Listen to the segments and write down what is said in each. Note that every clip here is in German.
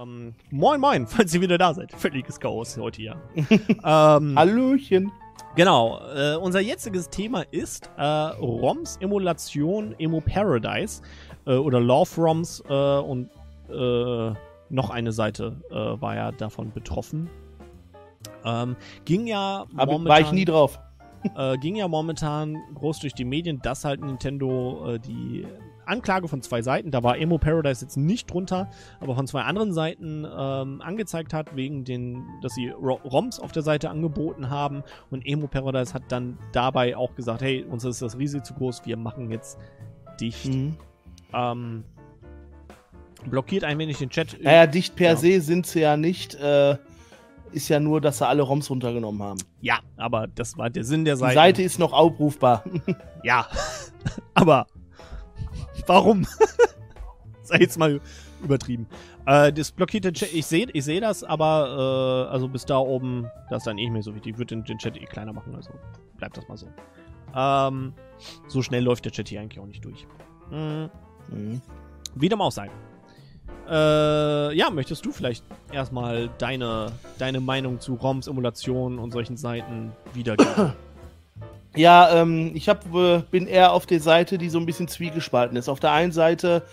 Ähm, moin, moin, falls ihr wieder da seid. Völliges Chaos heute hier. ähm, Hallöchen. Genau, äh, unser jetziges Thema ist äh, ROMs, Emulation, Emo Paradise äh, oder Love ROMs äh, und äh, noch eine Seite äh, war ja davon betroffen. Ähm, ging ja Aber war ich nie drauf. ging ja momentan groß durch die Medien, dass halt Nintendo die Anklage von zwei Seiten, da war Emo Paradise jetzt nicht drunter, aber von zwei anderen Seiten ähm, angezeigt hat, wegen den, dass sie ROMs auf der Seite angeboten haben und Emo Paradise hat dann dabei auch gesagt, hey, uns ist das Risiko zu groß, wir machen jetzt dicht. Mhm. Ähm, blockiert ein wenig den Chat. Naja, dicht per ja. se sind sie ja nicht. Äh, ist ja nur, dass sie alle ROMs runtergenommen haben. Ja, aber das war der Sinn der Seite. Die Seite ist noch aufrufbar. ja, aber Warum? Sei jetzt mal übertrieben. Äh, das blockierte Chat, ich sehe ich seh das, aber äh, also bis da oben, das ist dann eh nicht mehr so wichtig. Ich würde den, den, Chat eh kleiner machen, also bleibt das mal so. Ähm, so schnell läuft der Chat hier eigentlich auch nicht durch. Mhm. Mhm. Wie dem auch sei. Äh, ja, möchtest du vielleicht erstmal deine, deine Meinung zu ROMs, Emulationen und solchen Seiten wiedergeben? Ja, ähm, ich hab, äh, bin eher auf der Seite, die so ein bisschen zwiegespalten ist. Auf der einen Seite,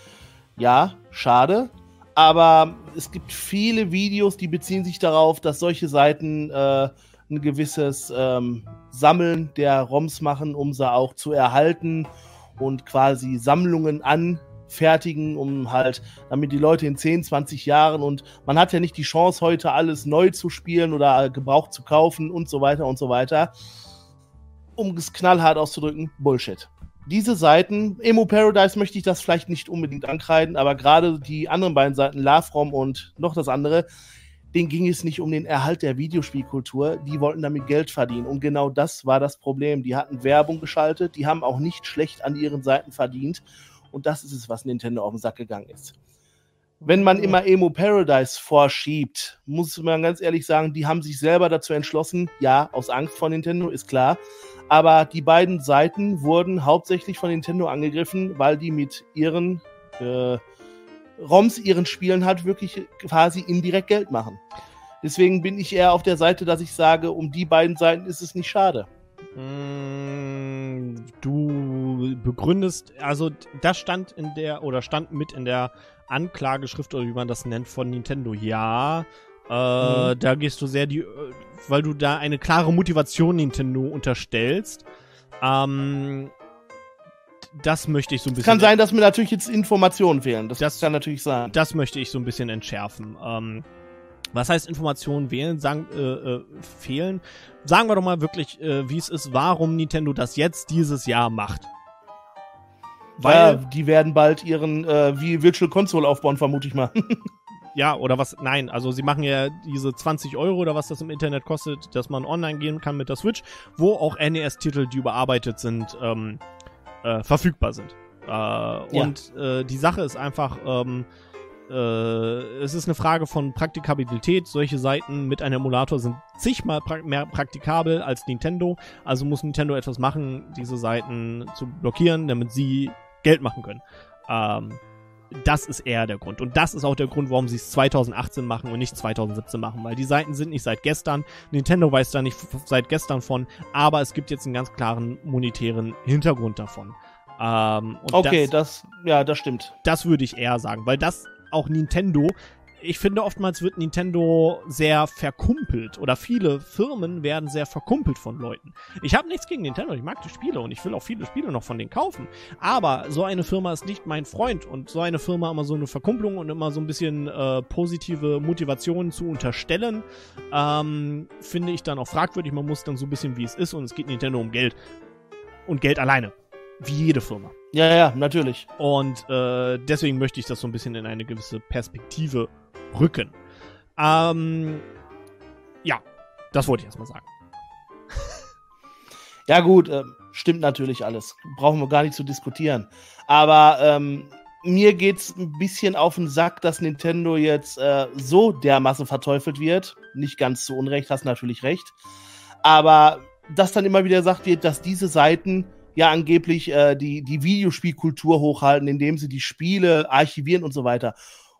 ja, schade, aber es gibt viele Videos, die beziehen sich darauf, dass solche Seiten äh, ein gewisses ähm, Sammeln der ROMs machen, um sie auch zu erhalten und quasi Sammlungen anfertigen, um halt, damit die Leute in 10, 20 Jahren und man hat ja nicht die Chance, heute alles neu zu spielen oder gebraucht zu kaufen und so weiter und so weiter um es knallhart auszudrücken, Bullshit. Diese Seiten, Emo Paradise möchte ich das vielleicht nicht unbedingt ankreiden, aber gerade die anderen beiden Seiten, Lavrom und noch das andere, denen ging es nicht um den Erhalt der Videospielkultur, die wollten damit Geld verdienen. Und genau das war das Problem. Die hatten Werbung geschaltet, die haben auch nicht schlecht an ihren Seiten verdient. Und das ist es, was Nintendo auf den Sack gegangen ist wenn man immer Emo Paradise vorschiebt, muss man ganz ehrlich sagen, die haben sich selber dazu entschlossen, ja, aus Angst vor Nintendo, ist klar. Aber die beiden Seiten wurden hauptsächlich von Nintendo angegriffen, weil die mit ihren äh, ROMs, ihren Spielen halt wirklich quasi indirekt Geld machen. Deswegen bin ich eher auf der Seite, dass ich sage, um die beiden Seiten ist es nicht schade. Mm, du begründest, also das stand in der oder stand mit in der Anklageschrift oder wie man das nennt von Nintendo. Ja, äh, mhm. da gehst du sehr die, weil du da eine klare Motivation Nintendo unterstellst. Ähm, das möchte ich so ein bisschen. Es kann sein, dass mir natürlich jetzt Informationen fehlen. Das, das kann natürlich sein. Das möchte ich so ein bisschen entschärfen. Ähm, was heißt Informationen wählen, sagen, äh, äh, fehlen? Sagen wir doch mal wirklich, äh, wie es ist, warum Nintendo das jetzt dieses Jahr macht. Weil ja, die werden bald ihren äh, wie Virtual Console aufbauen, vermute ich mal. ja, oder was? Nein, also sie machen ja diese 20 Euro oder was das im Internet kostet, dass man online gehen kann mit der Switch, wo auch NES-Titel, die überarbeitet sind, ähm, äh, verfügbar sind. Äh, und äh, die Sache ist einfach, ähm, äh, es ist eine Frage von Praktikabilität. Solche Seiten mit einem Emulator sind zigmal pra mehr praktikabel als Nintendo. Also muss Nintendo etwas machen, diese Seiten zu blockieren, damit sie Geld machen können. Ähm, das ist eher der Grund. Und das ist auch der Grund, warum sie es 2018 machen und nicht 2017 machen, weil die Seiten sind nicht seit gestern. Nintendo weiß da nicht seit gestern von, aber es gibt jetzt einen ganz klaren monetären Hintergrund davon. Ähm, okay, das, das, ja, das stimmt. Das würde ich eher sagen, weil das auch Nintendo ich finde, oftmals wird Nintendo sehr verkumpelt oder viele Firmen werden sehr verkumpelt von Leuten. Ich habe nichts gegen Nintendo, ich mag die Spiele und ich will auch viele Spiele noch von denen kaufen. Aber so eine Firma ist nicht mein Freund und so eine Firma immer so eine Verkumpelung und immer so ein bisschen äh, positive Motivationen zu unterstellen, ähm, finde ich dann auch fragwürdig. Man muss dann so ein bisschen wie es ist und es geht Nintendo um Geld. Und Geld alleine. Wie jede Firma. Ja, ja, natürlich. Und äh, deswegen möchte ich das so ein bisschen in eine gewisse Perspektive rücken. Ähm, ja, das wollte ich erstmal sagen. ja, gut, äh, stimmt natürlich alles. Brauchen wir gar nicht zu diskutieren. Aber ähm, mir geht's ein bisschen auf den Sack, dass Nintendo jetzt äh, so dermaßen verteufelt wird. Nicht ganz zu Unrecht, hast natürlich recht. Aber dass dann immer wieder gesagt wird, dass diese Seiten ja angeblich äh, die, die Videospielkultur hochhalten, indem sie die Spiele archivieren und so weiter.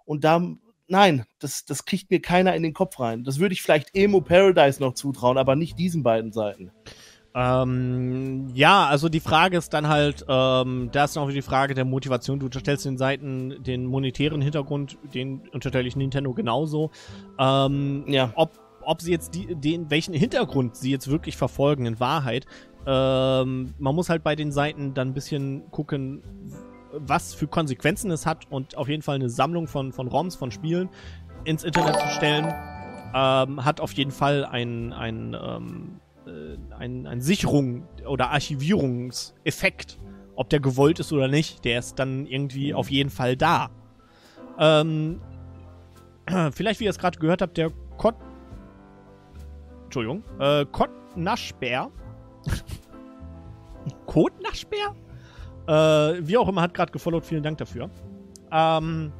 Und da nein, das, das kriegt mir keiner in den Kopf rein. Das würde ich vielleicht Emo Paradise noch zutrauen, aber nicht diesen beiden Seiten. Ähm, ja, also die Frage ist dann halt, ähm, da ist noch die Frage der Motivation. Du unterstellst den Seiten den monetären Hintergrund, den unterstelle ich Nintendo genauso. Ähm, ja. Ob, ob sie jetzt die, den, welchen Hintergrund sie jetzt wirklich verfolgen in Wahrheit. Ähm, man muss halt bei den Seiten dann ein bisschen gucken, was für Konsequenzen es hat und auf jeden Fall eine Sammlung von, von ROMs, von Spielen ins Internet zu stellen, ähm, hat auf jeden Fall ein, ein ähm, äh, ein, ein Sicherung oder Archivierungseffekt. Ob der gewollt ist oder nicht, der ist dann irgendwie auf jeden Fall da. Ähm, vielleicht, wie ihr es gerade gehört habt, der Kot. Entschuldigung. Äh, Kotnaschbär. Kotnaschbär? Äh, wie auch immer, hat gerade gefollowt. Vielen Dank dafür. Ähm,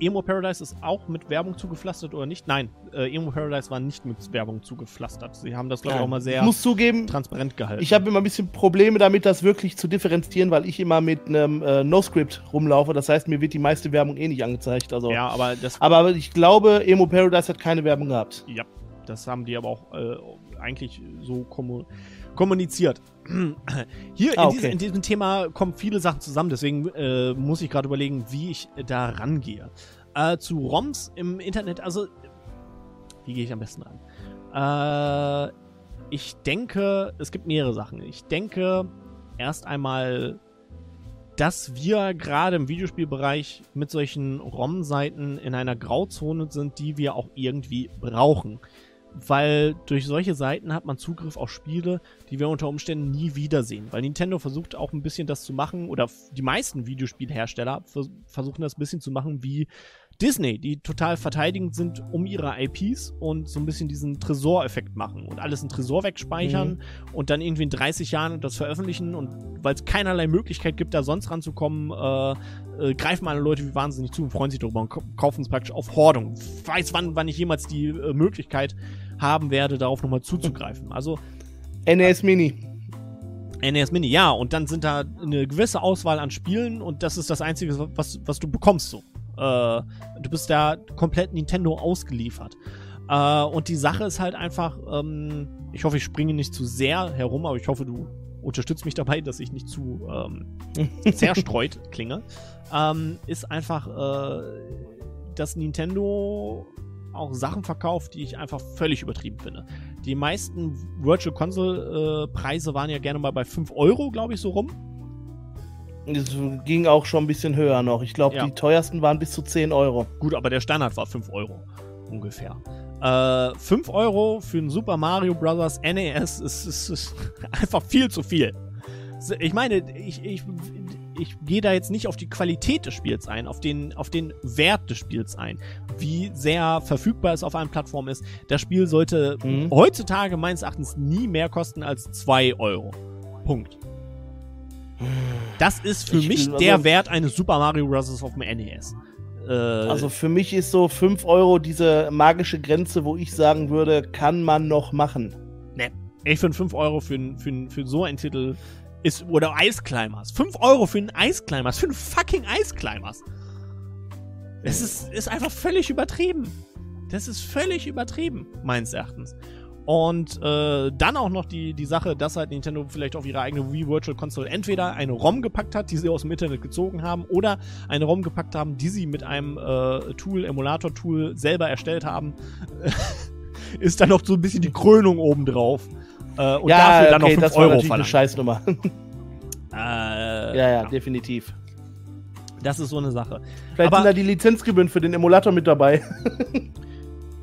Emo Paradise ist auch mit Werbung zugepflastert oder nicht? Nein, äh, Emo Paradise war nicht mit Werbung zugepflastert. Sie haben das, glaube ich, auch mal sehr ich muss zugeben, transparent gehalten. Ich habe immer ein bisschen Probleme damit, das wirklich zu differenzieren, weil ich immer mit einem äh, No-Script rumlaufe. Das heißt, mir wird die meiste Werbung eh nicht angezeigt. Also, ja, aber das. Aber ich glaube, Emo Paradise hat keine Werbung gehabt. Ja, das haben die aber auch äh, eigentlich so kommuniziert kommuniziert. Hier ah, okay. in, diesem, in, diesem, Thema kommen viele Sachen zusammen, deswegen äh, muss ich gerade überlegen, wie ich da rangehe. Äh, zu ROMs im Internet, also wie gehe ich am besten ran? Äh, ich denke, es gibt mehrere Sachen. Ich denke erst einmal, dass wir gerade im Videospielbereich mit solchen ROM-Seiten in einer Grauzone sind, die wir auch irgendwie brauchen weil durch solche Seiten hat man Zugriff auf Spiele, die wir unter Umständen nie wiedersehen. Weil Nintendo versucht auch ein bisschen das zu machen, oder die meisten Videospielhersteller versuchen das ein bisschen zu machen wie Disney, die total verteidigend sind um ihre IPs und so ein bisschen diesen Tresoreffekt machen und alles in Tresor wegspeichern mhm. und dann irgendwie in 30 Jahren das veröffentlichen und weil es keinerlei Möglichkeit gibt, da sonst ranzukommen, äh, äh, greifen alle Leute wie wahnsinnig zu und freuen sich darüber und kaufen es praktisch auf Hordung. Weiß, wann, wann ich jemals die äh, Möglichkeit haben werde, darauf nochmal zuzugreifen. Also. NES Mini. NES Mini, ja, und dann sind da eine gewisse Auswahl an Spielen und das ist das Einzige, was, was du bekommst so. Äh, du bist da komplett Nintendo ausgeliefert. Äh, und die Sache ist halt einfach, ähm, ich hoffe, ich springe nicht zu sehr herum, aber ich hoffe, du unterstützt mich dabei, dass ich nicht zu ähm, zerstreut klinge. Ähm, ist einfach, äh, dass Nintendo auch Sachen verkauft, die ich einfach völlig übertrieben finde. Die meisten Virtual Console äh, Preise waren ja gerne mal bei 5 Euro, glaube ich, so rum. Es ging auch schon ein bisschen höher noch. Ich glaube, ja. die teuersten waren bis zu 10 Euro. Gut, aber der Standard war 5 Euro ungefähr. Äh, 5 Euro für ein Super Mario Bros. NES ist, ist, ist einfach viel zu viel. Ich meine, ich, ich, ich gehe da jetzt nicht auf die Qualität des Spiels ein, auf den, auf den Wert des Spiels ein, wie sehr verfügbar es auf einer Plattform ist. Das Spiel sollte mhm. heutzutage meines Erachtens nie mehr kosten als 2 Euro. Punkt. Das ist für ich mich also, der Wert eines Super Mario Bros. auf dem NES. Äh, also für mich ist so 5 Euro diese magische Grenze, wo ich sagen würde, kann man noch machen. Ne, ich finde 5 Euro für, für, für so einen Titel ist, oder Eisclimbers. 5 Euro für einen Eisclimbers, für einen fucking Eisclimbers. Es ist, ist einfach völlig übertrieben. Das ist völlig übertrieben, meines Erachtens. Und äh, dann auch noch die, die Sache, dass halt Nintendo vielleicht auf ihre eigene Wii Virtual Console entweder eine ROM gepackt hat, die sie aus dem Internet gezogen haben, oder eine ROM gepackt haben, die sie mit einem äh, Tool, Emulator-Tool selber erstellt haben, ist dann noch so ein bisschen die Krönung obendrauf. Äh, und ja, dafür dann okay, noch 5 das Euro war verlangt. eine Scheißnummer. äh, ja, ja, ja, definitiv. Das ist so eine Sache. Vielleicht Aber, sind da die Lizenzgebühren für den Emulator mit dabei.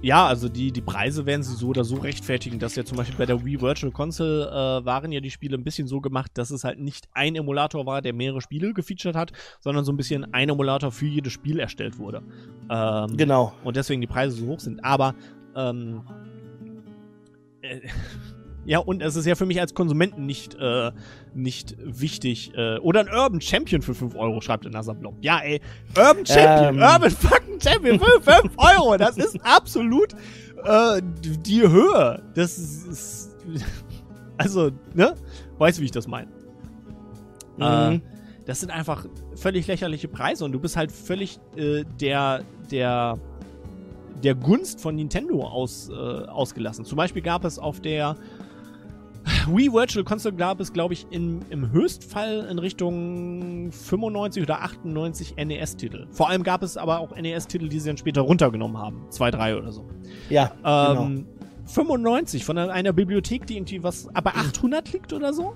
Ja, also die, die Preise werden sie so oder so rechtfertigen, dass ja zum Beispiel bei der Wii Virtual Console äh, waren ja die Spiele ein bisschen so gemacht, dass es halt nicht ein Emulator war, der mehrere Spiele gefeatured hat, sondern so ein bisschen ein Emulator für jedes Spiel erstellt wurde. Ähm, genau. Und deswegen die Preise so hoch sind. Aber ähm, äh, ja, und es ist ja für mich als Konsumenten nicht, äh, nicht wichtig. Äh, oder ein Urban Champion für 5 Euro, schreibt in Nasserblog. Ja, ey. Urban Champion, ähm. Urban fucking Champion für 5 Euro. Das ist absolut äh, die Höhe. Das ist. Also, ne? Weißt du, wie ich das meine? Mhm. Äh, das sind einfach völlig lächerliche Preise und du bist halt völlig äh, der, der, der Gunst von Nintendo aus, äh, ausgelassen. Zum Beispiel gab es auf der Wii Virtual Console gab es, glaube ich, in, im Höchstfall in Richtung 95 oder 98 NES-Titel. Vor allem gab es aber auch NES-Titel, die sie dann später runtergenommen haben. Zwei, drei oder so. Ja, ähm, genau. 95 von einer Bibliothek, die irgendwie was, aber 800 liegt oder so?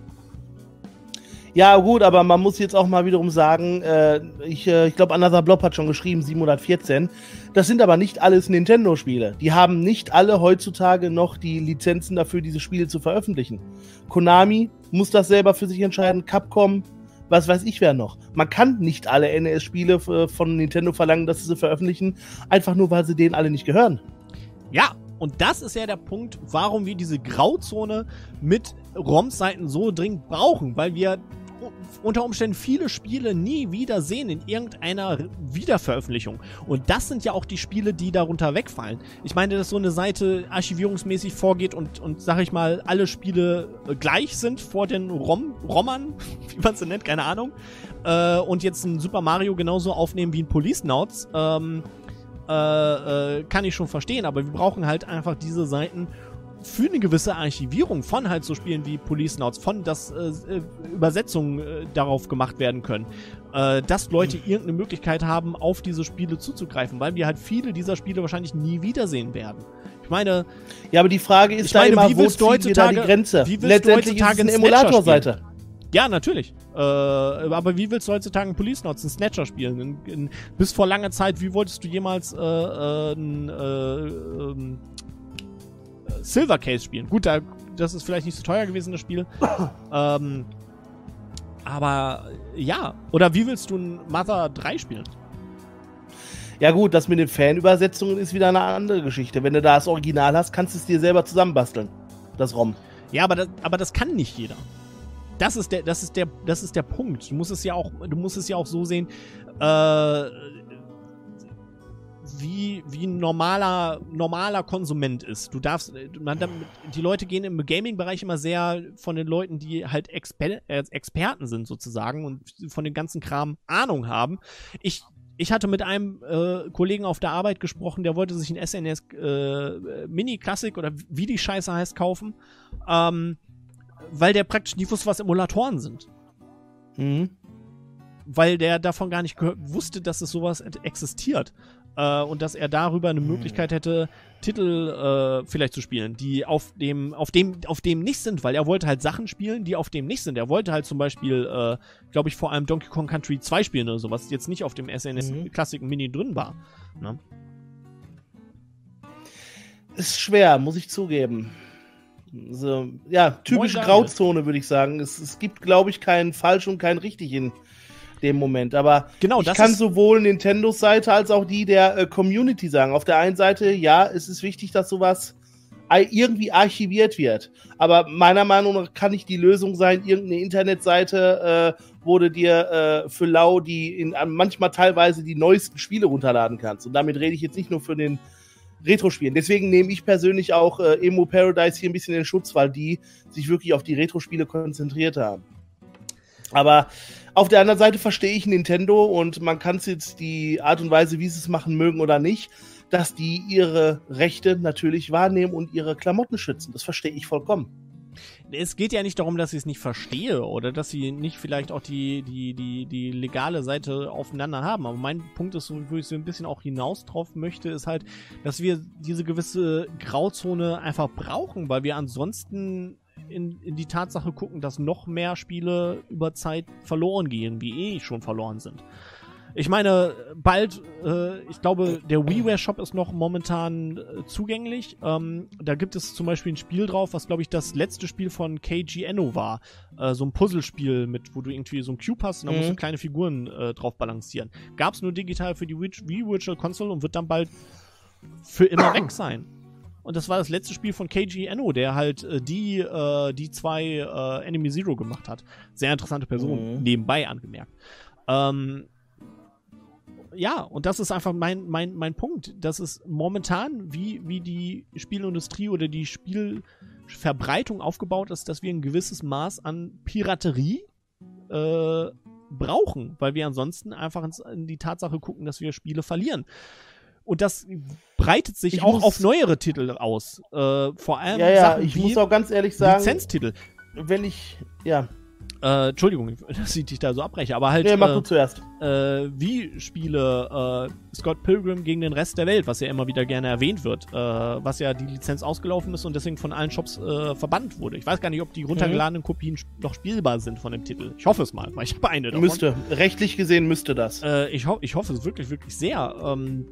Ja, gut, aber man muss jetzt auch mal wiederum sagen, äh, ich, äh, ich glaube, Another Blob hat schon geschrieben, 714. Das sind aber nicht alles Nintendo-Spiele. Die haben nicht alle heutzutage noch die Lizenzen dafür, diese Spiele zu veröffentlichen. Konami muss das selber für sich entscheiden, Capcom, was weiß ich wer noch. Man kann nicht alle NES-Spiele äh, von Nintendo verlangen, dass sie sie veröffentlichen, einfach nur, weil sie denen alle nicht gehören. Ja, und das ist ja der Punkt, warum wir diese Grauzone mit ROM-Seiten so dringend brauchen, weil wir unter Umständen viele Spiele nie wieder sehen in irgendeiner Wiederveröffentlichung. Und das sind ja auch die Spiele, die darunter wegfallen. Ich meine, dass so eine Seite archivierungsmäßig vorgeht und, und sag ich mal, alle Spiele äh, gleich sind vor den Rom Rommern, wie man sie nennt, keine Ahnung. Äh, und jetzt ein Super Mario genauso aufnehmen wie ein Police Nauts. Ähm, äh, äh, kann ich schon verstehen, aber wir brauchen halt einfach diese Seiten, für eine gewisse Archivierung von halt so Spielen wie Police Notes, von dass äh, äh, Übersetzungen äh, darauf gemacht werden können, äh, dass Leute mhm. irgendeine Möglichkeit haben, auf diese Spiele zuzugreifen, weil wir halt viele dieser Spiele wahrscheinlich nie wiedersehen werden. Ich meine, ja, aber die Frage ist da meine, immer, wie willst wo du heutzutage, da die Grenze? Wie willst Letztendlich du heutzutage ist es eine Emulatorseite. Ja, natürlich. Äh, aber wie willst du heutzutage einen Police Notes, einen Snatcher spielen? In, in, bis vor langer Zeit, wie wolltest du jemals äh, äh, ein, äh, ähm, Silver Case spielen. Gut, da, das ist vielleicht nicht so teuer gewesen, das Spiel. ähm, aber ja. Oder wie willst du ein Mother 3 spielen? Ja gut, das mit den Fanübersetzungen ist wieder eine andere Geschichte. Wenn du da das Original hast, kannst du es dir selber zusammenbasteln. Das ROM. Ja, aber das, aber das kann nicht jeder. Das ist der, das ist der, das ist der Punkt. Du musst es ja auch, du musst es ja auch so sehen. Äh, wie, wie ein normaler, normaler Konsument ist. Du darfst, man, die Leute gehen im Gaming-Bereich immer sehr von den Leuten, die halt Exper äh, Experten sind sozusagen und von dem ganzen Kram Ahnung haben. Ich, ich hatte mit einem äh, Kollegen auf der Arbeit gesprochen, der wollte sich ein SNES äh, Mini Classic oder wie die Scheiße heißt kaufen, ähm, weil der praktisch nie wusste, was Emulatoren sind. Mhm. Weil der davon gar nicht wusste, dass es sowas existiert äh, und dass er darüber eine hm. Möglichkeit hätte, Titel äh, vielleicht zu spielen, die auf dem, auf dem, auf dem nicht sind, weil er wollte halt Sachen spielen, die auf dem nicht sind. Er wollte halt zum Beispiel, äh, glaube ich, vor allem Donkey Kong Country 2 spielen oder sowas, jetzt nicht auf dem SNS mhm. Classic Mini drin war. Ne? Ist schwer, muss ich zugeben. So, ja, typische Grauzone, würde ich sagen. Es, es gibt, glaube ich, keinen falsch und keinen richtig in dem Moment. Aber genau, ich kann sowohl Nintendos Seite als auch die der äh, Community sagen. Auf der einen Seite, ja, es ist wichtig, dass sowas irgendwie archiviert wird. Aber meiner Meinung nach kann nicht die Lösung sein, irgendeine Internetseite, äh, wo du dir äh, für lau die in, manchmal teilweise die neuesten Spiele runterladen kannst. Und damit rede ich jetzt nicht nur für den Retro-Spielen. Deswegen nehme ich persönlich auch äh, Emo Paradise hier ein bisschen in Schutz, weil die sich wirklich auf die Retro-Spiele konzentriert haben. Aber auf der anderen Seite verstehe ich Nintendo und man kann es jetzt die Art und Weise, wie sie es machen mögen oder nicht, dass die ihre Rechte natürlich wahrnehmen und ihre Klamotten schützen. Das verstehe ich vollkommen. Es geht ja nicht darum, dass ich es nicht verstehe oder dass sie nicht vielleicht auch die, die, die, die legale Seite aufeinander haben. Aber mein Punkt ist, wo ich so ein bisschen auch hinaus drauf möchte, ist halt, dass wir diese gewisse Grauzone einfach brauchen, weil wir ansonsten in, in die Tatsache gucken, dass noch mehr Spiele über Zeit verloren gehen, wie eh schon verloren sind. Ich meine, bald, äh, ich glaube, der WiiWare Shop ist noch momentan äh, zugänglich. Ähm, da gibt es zum Beispiel ein Spiel drauf, was glaube ich das letzte Spiel von KG Enno war. Äh, so ein Puzzlespiel mit, wo du irgendwie so ein Cube hast und da mhm. musst du kleine Figuren äh, drauf balancieren. Gab es nur digital für die Wii Virtual Console und wird dann bald für immer weg sein. Und das war das letzte Spiel von KG Enno, der halt äh, die, äh, die zwei äh, Enemy Zero gemacht hat. Sehr interessante Person, mhm. nebenbei angemerkt. Ähm, ja, und das ist einfach mein, mein, mein Punkt. Das ist momentan, wie, wie die Spielindustrie oder die Spielverbreitung aufgebaut ist, dass wir ein gewisses Maß an Piraterie äh, brauchen, weil wir ansonsten einfach ins, in die Tatsache gucken, dass wir Spiele verlieren. Und das breitet sich Ich auch auf neuere Titel aus. Äh, vor allem Ja, ja, Sachen ich wie muss auch ganz ehrlich sagen, Lizenztitel. wenn ich, ja, Äh, Entschuldigung, dass ich dich da so abbreche, aber halt nee, mach äh, du zuerst. äh, wie Spiele äh, Scott Pilgrim gegen den Rest der Welt, was ja immer wieder gerne erwähnt wird, äh, was ja die Lizenz ausgelaufen ist und deswegen von allen Shops äh, verbannt wurde. Ich weiß gar nicht, ob die runtergeladenen Kopien sp- noch spielbar sind von dem Titel. Ich hoffe es mal, weil ich habe eine davon. Müsste, rechtlich gesehen müsste das. Äh, ich, ho ich hoffe es wirklich, wirklich sehr. Ähm,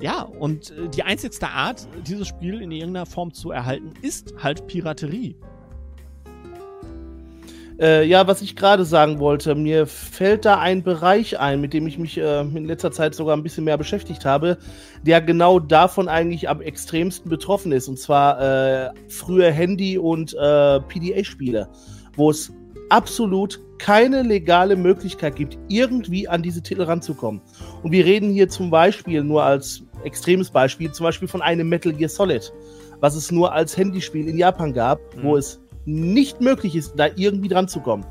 ja, und äh, die einzigste Art, dieses Spiel in irgendeiner Form zu erhalten, ist halt Piraterie. Äh, ja, was ich gerade sagen wollte, mir fällt da ein Bereich ein, mit dem ich mich äh, in letzter Zeit sogar ein bisschen mehr beschäftigt habe, der genau davon eigentlich am extremsten betroffen ist. Und zwar äh, frühe Handy- und äh, PDA-Spiele, wo es absolut keine legale Möglichkeit gibt, irgendwie an diese Titel ranzukommen. Und wir reden hier zum Beispiel nur als extremes Beispiel, zum Beispiel von einem Metal Gear Solid, was es nur als Handyspiel in Japan gab, wo Mhm. es nicht möglich ist, da irgendwie dran zu kommen.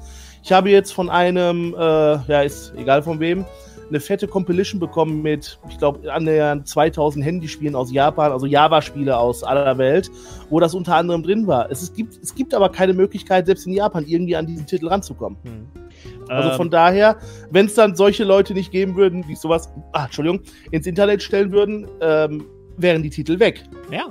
Ich habe jetzt von einem, äh, ja, ist egal von wem, eine fette Compilation bekommen mit, ich glaube, annähernd 2000 Handyspielen aus Japan, also Java-Spiele aus aller Welt, wo das unter anderem drin war. Es, ist, gibt, es gibt aber keine Möglichkeit, selbst in Japan irgendwie an diesen Titel ranzukommen. Hm. Also Ähm, von daher, wenn es dann solche Leute nicht geben würden, die sowas, ah, Entschuldigung, ins Internet stellen würden, ähm, wären die Titel weg. Ja.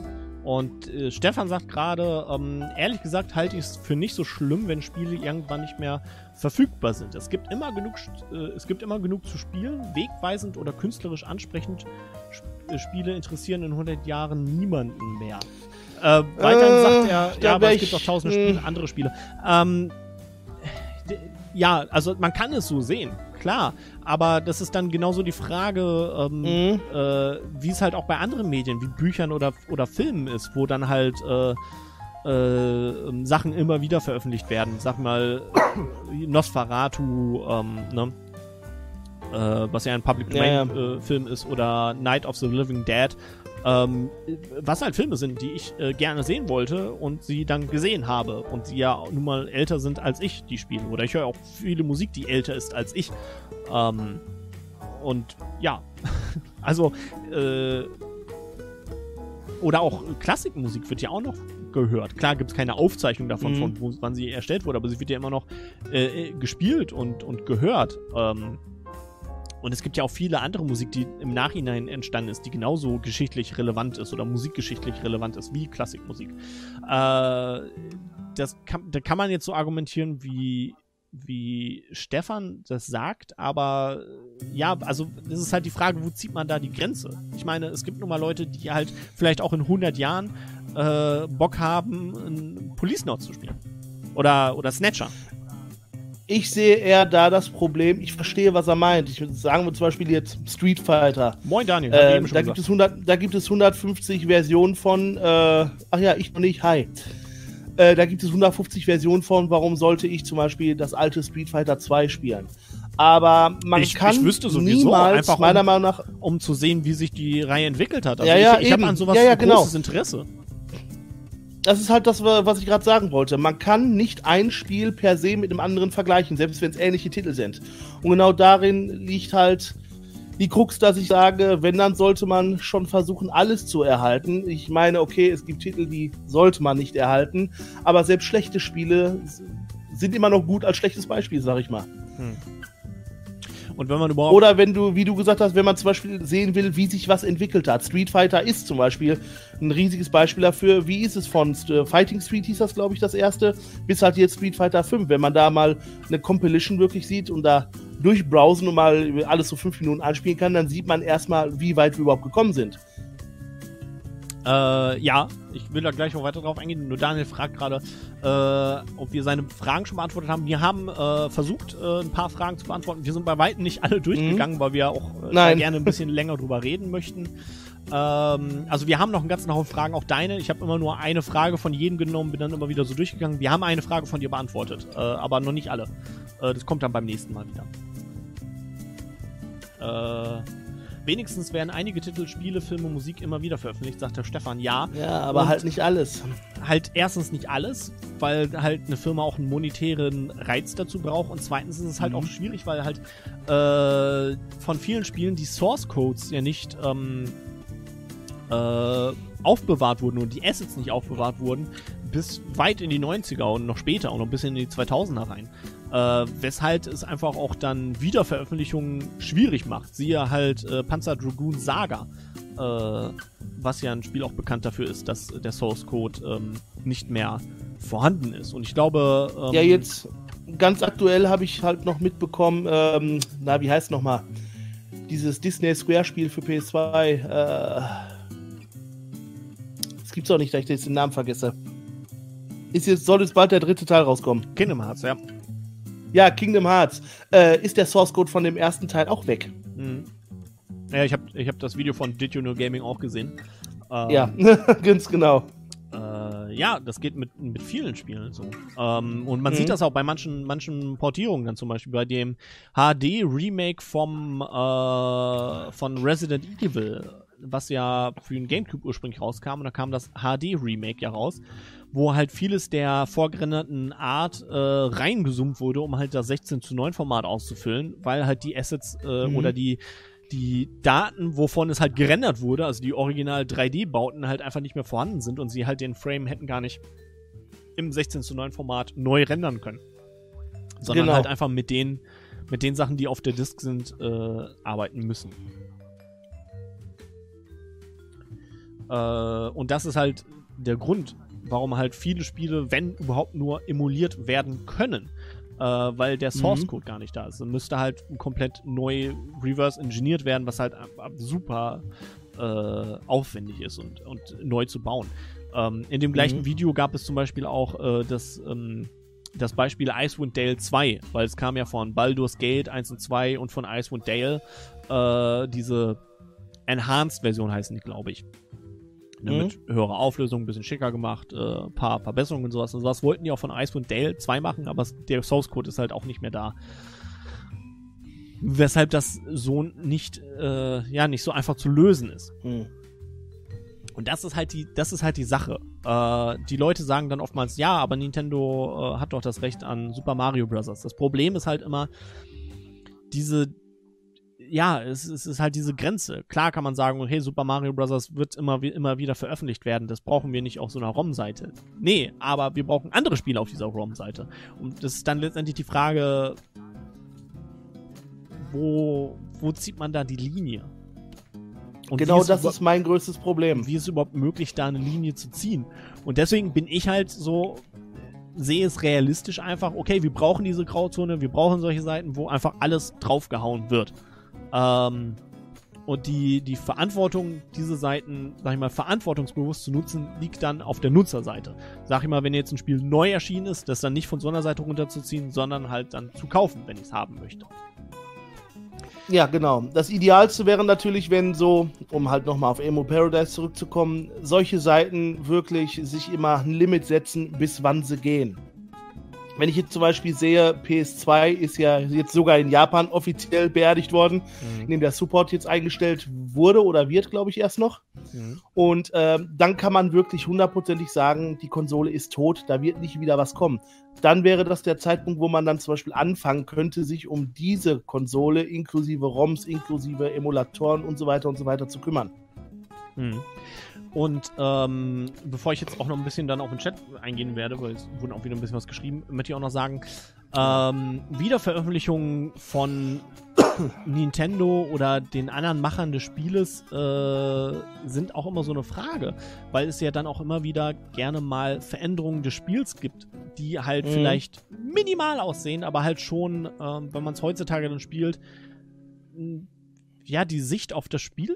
Und äh, Stefan sagt gerade, ähm, ehrlich gesagt halte ich es für nicht so schlimm, wenn Spiele irgendwann nicht mehr verfügbar sind. Es gibt immer genug, äh, es gibt immer genug zu spielen, wegweisend oder künstlerisch ansprechend. Sp äh, Spiele interessieren in 100 Jahren niemanden mehr. Äh, weiterhin Äh, sagt er, ja, aber es gibt auch tausende hm. Spiele, andere Spiele. Ähm, ja, also man kann es so sehen, klar. Aber das ist dann genauso die Frage, ähm, Mhm. äh, wie es halt auch bei anderen Medien, wie Büchern oder, oder Filmen ist, wo dann halt äh, äh, ähm, Sachen immer wieder veröffentlicht werden. Sag mal, äh, Nosferatu, ähm, ne? Äh, was ja ein Public Ja, Domain Äh, Film ist, oder Night of the Living Dead. Ähm, was halt Filme sind, die ich äh, gerne sehen wollte und sie dann gesehen habe und sie ja nun mal älter sind als ich, die Spiele. Oder ich höre auch viele Musik, die älter ist als ich. Ähm, und ja, also äh, oder auch Klassikmusik wird ja auch noch gehört. Klar gibt es keine Aufzeichnung davon, Mhm. von wo, wann sie erstellt wurde, aber sie wird ja immer noch äh, äh, gespielt und, und gehört. Ähm, und es gibt ja auch viele andere Musik, die im Nachhinein entstanden ist, die genauso geschichtlich relevant ist oder musikgeschichtlich relevant ist wie Klassikmusik. Äh, das kann, da kann man jetzt so argumentieren, wie, wie Stefan das sagt, aber äh, ja, also das ist halt die Frage, wo zieht man da die Grenze? Ich meine, es gibt nun mal Leute, die halt vielleicht auch in 100 Jahren äh, Bock haben, Police Note zu spielen. Oder, oder Snatcher. Ich sehe eher da das Problem, ich verstehe, was er meint. Ich würde sagen wir zum Beispiel jetzt Street Fighter. Moin Daniel, Äh, da, gibt es 100, da gibt es 150 Versionen von, äh, ach ja, ich noch nicht, hi. Äh, da gibt es 150 Versionen von, warum sollte ich zum Beispiel das alte Street Fighter 2 spielen. Aber man Ich- kann ich wüsste sowieso, niemals, einfach um- meiner Meinung nach, um zu sehen, wie sich die Reihe entwickelt hat. Also Ja, ja, ich, ich habe an sowas Ja, ja, ein genau. großes Interesse. Das ist halt das, was ich gerade sagen wollte. Man kann nicht ein Spiel per se mit einem anderen vergleichen, selbst wenn es ähnliche Titel sind. Und genau darin liegt halt die Krux, dass ich sage, wenn, dann sollte man schon versuchen, alles zu erhalten. Ich meine, okay, es gibt Titel, die sollte man nicht erhalten, aber selbst schlechte Spiele sind immer noch gut als schlechtes Beispiel, sag ich mal. Und wenn man überhaupt. Oder wenn du, wie du gesagt hast, wenn man zum Beispiel sehen will, wie sich was entwickelt hat. Street Fighter ist zum Beispiel ein riesiges Beispiel dafür. Wie ist es von äh, Fighting Street hieß das, glaube ich, das erste, bis halt jetzt Street Fighter 5. Wenn man da mal eine Compilation wirklich sieht und da durchbrowsen und mal alles so fünf Minuten anspielen kann, dann sieht man erstmal, wie weit wir überhaupt gekommen sind. Äh, ja, ich will da gleich noch weiter drauf eingehen. Nur Daniel fragt gerade, äh, ob wir seine Fragen schon beantwortet haben. Wir haben äh, versucht, äh, ein paar Fragen zu beantworten. Wir sind bei weitem nicht alle durchgegangen, weil wir auch äh, gerne ein bisschen länger drüber reden möchten. Ähm, also wir haben noch einen ganzen Haufen Fragen, auch deine. Ich habe immer nur eine Frage von jedem genommen, bin dann immer wieder so durchgegangen. Wir haben eine Frage von dir beantwortet, äh, aber noch nicht alle. Äh, das kommt dann beim nächsten Mal wieder. Äh, wenigstens werden einige Titel, Spiele, Filme, Musik immer wieder veröffentlicht, sagt der Stefan. Ja. Ja, aber Und- halt nicht alles. Halt erstens nicht alles, weil halt eine Firma auch einen monetären Reiz dazu braucht. Und zweitens ist es halt Mhm. auch schwierig, weil halt äh, von vielen Spielen die Source Codes ja nicht ähm, äh, aufbewahrt wurden und die Assets nicht aufbewahrt wurden, bis weit in die 90er und noch später und noch bis in die 2000er rein. Äh, weshalb es einfach auch dann Wiederveröffentlichungen schwierig macht. Siehe halt äh, Panzer Dragoon Saga, äh, was ja ein Spiel auch bekannt dafür ist, dass der Source Code ähm, nicht mehr vorhanden ist. Und ich glaube, ähm, Ja, jetzt ganz aktuell habe ich halt noch mitbekommen, ähm, na, wie heißt nochmal? Dieses Disney Square Spiel für PS2. Äh, das gibt's auch nicht, dass ich jetzt den Namen vergesse. Ist jetzt, soll jetzt bald der dritte Teil rauskommen. Kingdom Hearts, ja. Ja, Kingdom Hearts. Äh, ist der Source Code von dem ersten Teil auch weg? Mhm. Ja, ich habe ich hab das Video von Did You Know Gaming auch gesehen. Ähm, Ja, ganz genau. Äh, ja, das geht mit, mit vielen Spielen so. Ähm, und man Mhm. sieht das auch bei manchen, manchen Portierungen dann zum Beispiel bei dem HD-Remake vom äh, von Resident Evil, was ja für den Gamecube ursprünglich rauskam. Und da kam das HD-Remake ja raus, wo halt vieles der vorgerenderten Art äh, reingezoomt wurde, um halt das 16 zu 9 Format auszufüllen, weil halt die Assets äh, Mhm. oder die die Daten, wovon es halt gerendert wurde, also die original 3D-Bauten halt einfach nicht mehr vorhanden sind und sie halt den Frame hätten gar nicht im 16 zu 9 Format neu rendern können. Sondern Genau. halt einfach mit den, mit den Sachen, die auf der Disk sind, äh, arbeiten müssen. Äh, und das ist halt der Grund, warum halt viele Spiele, wenn überhaupt nur emuliert werden können. Äh, weil der Source Mhm. Code gar nicht da ist. Dann müsste halt komplett neu reverse engineert werden, was halt super äh, aufwendig ist und, und neu zu bauen. Ähm, in dem gleichen Mhm. Video gab es zum Beispiel auch äh, das, ähm, das Beispiel Icewind Dale 2, weil es kam ja von Baldur's Gate 1 und 2 und von Icewind Dale äh, diese Enhanced-Version heißen die, glaube ich. Mhm. Mit höherer Auflösung, ein bisschen schicker gemacht, äh, paar Verbesserungen und sowas. Und sowas wollten die auch von Icewind Dale 2 machen, aber der Source Code ist halt auch nicht mehr da. Weshalb das so nicht, äh, ja, nicht so einfach zu lösen ist. Hm. Und das ist halt die, das ist halt die Sache. Äh, die Leute sagen dann oftmals, ja, aber Nintendo äh, hat doch das Recht an Super Mario Bros. Das Problem ist halt immer diese, ja, es, es ist halt diese Grenze. Klar kann man sagen, hey, Super Mario Bros. wird immer, immer wieder veröffentlicht werden. Das brauchen wir nicht auf so einer ROM-Seite. Nee, aber wir brauchen andere Spiele auf dieser ROM-Seite. Und das ist dann letztendlich die Frage, wo, wo zieht man da die Linie? Und Genau das ist mein größtes Problem. wie ist es überhaupt möglich, da eine Linie zu ziehen? Und deswegen bin ich halt so, sehe es realistisch einfach, okay, wir brauchen diese Grauzone, wir brauchen solche Seiten, wo einfach alles draufgehauen wird. Ähm, und die, die Verantwortung, diese Seiten, sag ich mal, verantwortungsbewusst zu nutzen, liegt dann auf der Nutzerseite. Sag ich mal, wenn jetzt ein Spiel neu erschienen ist, das dann nicht von so einer Seite runterzuziehen, sondern halt dann zu kaufen, wenn ich es haben möchte. Ja, genau. Das Idealste wäre natürlich, wenn so, um halt nochmal auf Emo Paradise zurückzukommen, solche Seiten wirklich sich immer ein Limit setzen, bis wann sie gehen. Wenn ich jetzt zum Beispiel sehe, PS2 ist ja jetzt sogar in Japan offiziell beerdigt worden, in dem der Support jetzt eingestellt wurde oder wird, glaube ich, erst noch. Mhm. Und ähm, dann kann man wirklich hundertprozentig sagen, die Konsole ist tot, da wird nicht wieder was kommen. Dann wäre das der Zeitpunkt, wo man dann zum Beispiel anfangen könnte, sich um diese Konsole inklusive ROMs, inklusive Emulatoren und so weiter und so weiter zu kümmern. Mhm. Und ähm, bevor ich jetzt auch noch ein bisschen dann auf den Chat eingehen werde, weil es wurden auch wieder ein bisschen was geschrieben, möchte ich auch noch sagen, ähm, Wiederveröffentlichungen von Nintendo oder den anderen Machern des Spieles äh, sind auch immer so eine Frage, weil es ja dann auch immer wieder gerne mal Veränderungen des Spiels gibt, die halt Mhm. vielleicht minimal aussehen, aber halt schon, ähm, wenn man es heutzutage dann spielt, ja, die Sicht auf das Spiel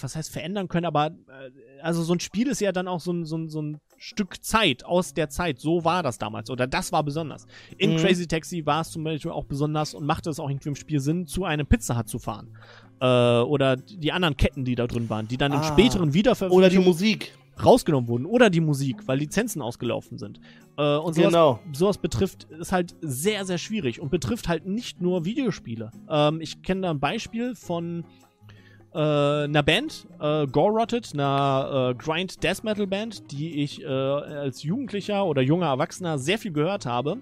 was heißt verändern können, aber äh, also so ein Spiel ist ja dann auch so ein, so, ein, so ein Stück Zeit aus der Zeit. So war das damals oder das war besonders. In Mhm. Crazy Taxi war es zum Beispiel auch besonders und machte es auch irgendwie im Spiel Sinn, zu einem Pizza Hut zu fahren. Äh, oder die anderen Ketten, die da drin waren, die dann in Ah. späteren Oder die Wiederveröffentlichungen Musik. rausgenommen wurden. Oder die Musik, weil Lizenzen ausgelaufen sind. Äh, und sowas Genau. sowas betrifft, ist halt sehr, sehr schwierig und betrifft halt nicht nur Videospiele. Ähm, ich kenne da ein Beispiel von äh, einer Band, äh, Gore Rotted, einer äh, Grind Death Metal Band, die ich äh, als Jugendlicher oder junger Erwachsener sehr viel gehört habe.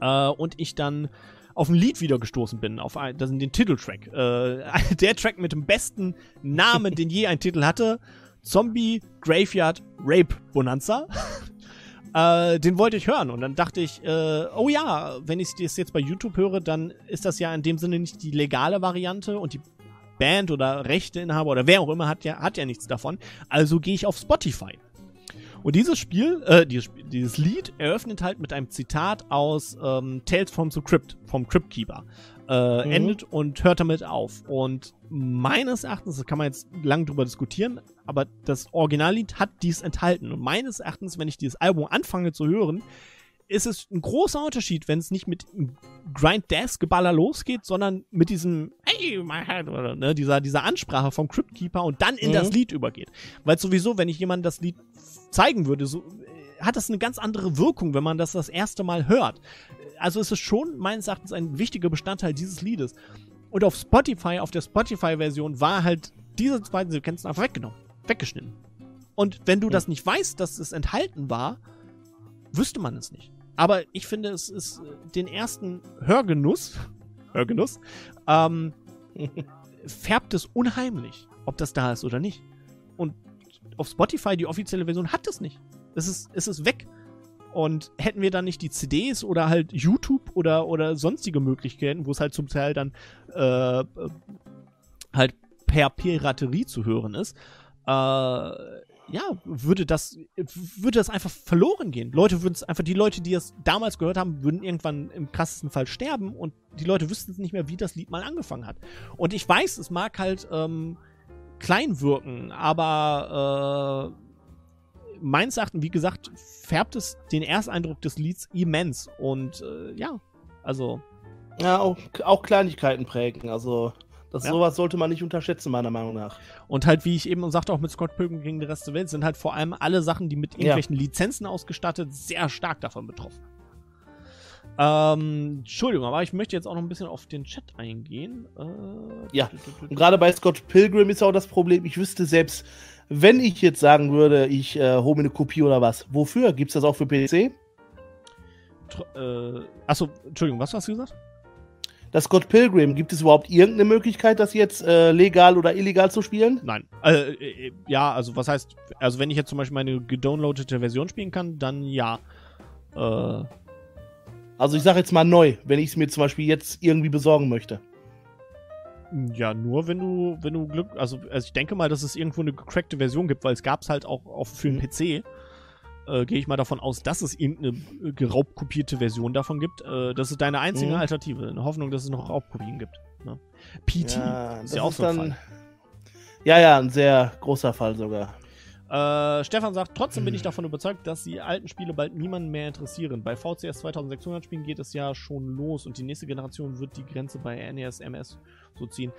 Äh, und ich dann auf ein Lied wieder gestoßen bin, auf ein, das den Titeltrack. Äh, der Track mit dem besten Namen, den je ein Titel hatte. Zombie Graveyard Rape Bonanza. Äh, den wollte ich hören und dann dachte ich, äh, oh ja, wenn ich das jetzt bei YouTube höre, dann ist das ja in dem Sinne nicht die legale Variante und die Band oder Rechteinhaber oder wer auch immer hat ja, hat ja nichts davon. Also gehe ich auf Spotify. Und dieses Spiel, äh, dieses, dieses Lied eröffnet halt mit einem Zitat aus ähm, Tales from the Crypt, vom Crypt Keeper. Äh, mhm. Endet und hört damit auf. Und meines Erachtens, da kann man jetzt lang drüber diskutieren, aber das Originallied hat dies enthalten. Und meines Erachtens, wenn ich dieses Album anfange zu hören, ist es ein großer Unterschied, wenn es nicht mit Grind Death Geballer losgeht, sondern mit diesem Hey, my head, oder ne, dieser, dieser Ansprache vom Crypt Keeper und dann in mhm. das Lied übergeht. Weil sowieso, wenn ich jemandem das Lied zeigen würde, so, äh, hat das eine ganz andere Wirkung, wenn man das das erste Mal hört. Also ist es schon meines Erachtens ein wichtiger Bestandteil dieses Liedes. Und auf Spotify, auf der Spotify-Version war halt diese zweiten Sequenzen einfach weggenommen, weggeschnitten. Und wenn du das nicht weißt, dass es enthalten war, wüsste man es nicht. Aber ich finde, es ist äh, den ersten Hörgenuss, Hörgenuss, ähm, färbt es unheimlich, ob das da ist oder nicht. Und auf Spotify, die offizielle Version, hat es nicht. Es ist, es ist weg. Und hätten wir dann nicht die CDs oder halt YouTube oder, oder sonstige Möglichkeiten, wo es halt zum Teil dann äh, halt per Piraterie zu hören ist, äh, ja, würde das, würde das einfach verloren gehen. Leute würden es einfach, die Leute, die es damals gehört haben, würden irgendwann im krassesten Fall sterben und die Leute wüssten nicht mehr, wie das Lied mal angefangen hat. Und ich weiß, es mag halt ähm, klein wirken, aber äh, meines Erachtens, wie gesagt, färbt es den Ersteindruck des Lieds immens. Und äh, ja, also. Ja, auch, auch Kleinigkeiten prägen. Also das ja. sowas sollte man nicht unterschätzen, meiner Meinung nach. Und halt, wie ich eben sagte, auch mit Scott Pilgrim gegen den Rest der Welt, sind halt vor allem alle Sachen, die mit irgendwelchen ja. Lizenzen ausgestattet, sehr stark davon betroffen. Ähm, Entschuldigung, aber ich möchte jetzt auch noch ein bisschen auf den Chat eingehen. Äh, ja, und gerade bei Scott Pilgrim ist auch das Problem, ich wüsste selbst, wenn ich jetzt sagen würde, ich äh, hole mir eine Kopie oder was, wofür? Gibt es das auch für PC? Äh, achso, Entschuldigung, was hast du gesagt? Das Scott Pilgrim, gibt es überhaupt irgendeine Möglichkeit, das jetzt äh, legal oder illegal zu spielen? Nein. Äh, äh, ja, also was heißt, also wenn ich jetzt zum Beispiel meine gedownloadete Version spielen kann, dann ja. Äh, also ich sage jetzt mal neu, wenn ich es mir zum Beispiel jetzt irgendwie besorgen möchte. Ja, nur wenn du, wenn du Glück, also, also ich denke mal, dass es irgendwo eine gecrackte Version gibt, weil es gab es halt auch, auch für den mhm. PC äh, gehe ich mal davon aus, dass es irgendeine äh, geraubkopierte Version davon gibt. Äh, das ist deine einzige mhm. Alternative. In Hoffnung, dass es noch Raubkopien gibt. Ne? PT ja, ist ja auch ist so ein Fall. Ja, ja, ein sehr großer Fall sogar. Äh, Stefan sagt, trotzdem bin ich hm. davon überzeugt, dass die alten Spiele bald niemanden mehr interessieren. Bei VCS 2600 Spielen geht es ja schon los und die nächste Generation wird die Grenze bei NES, MS so ziehen.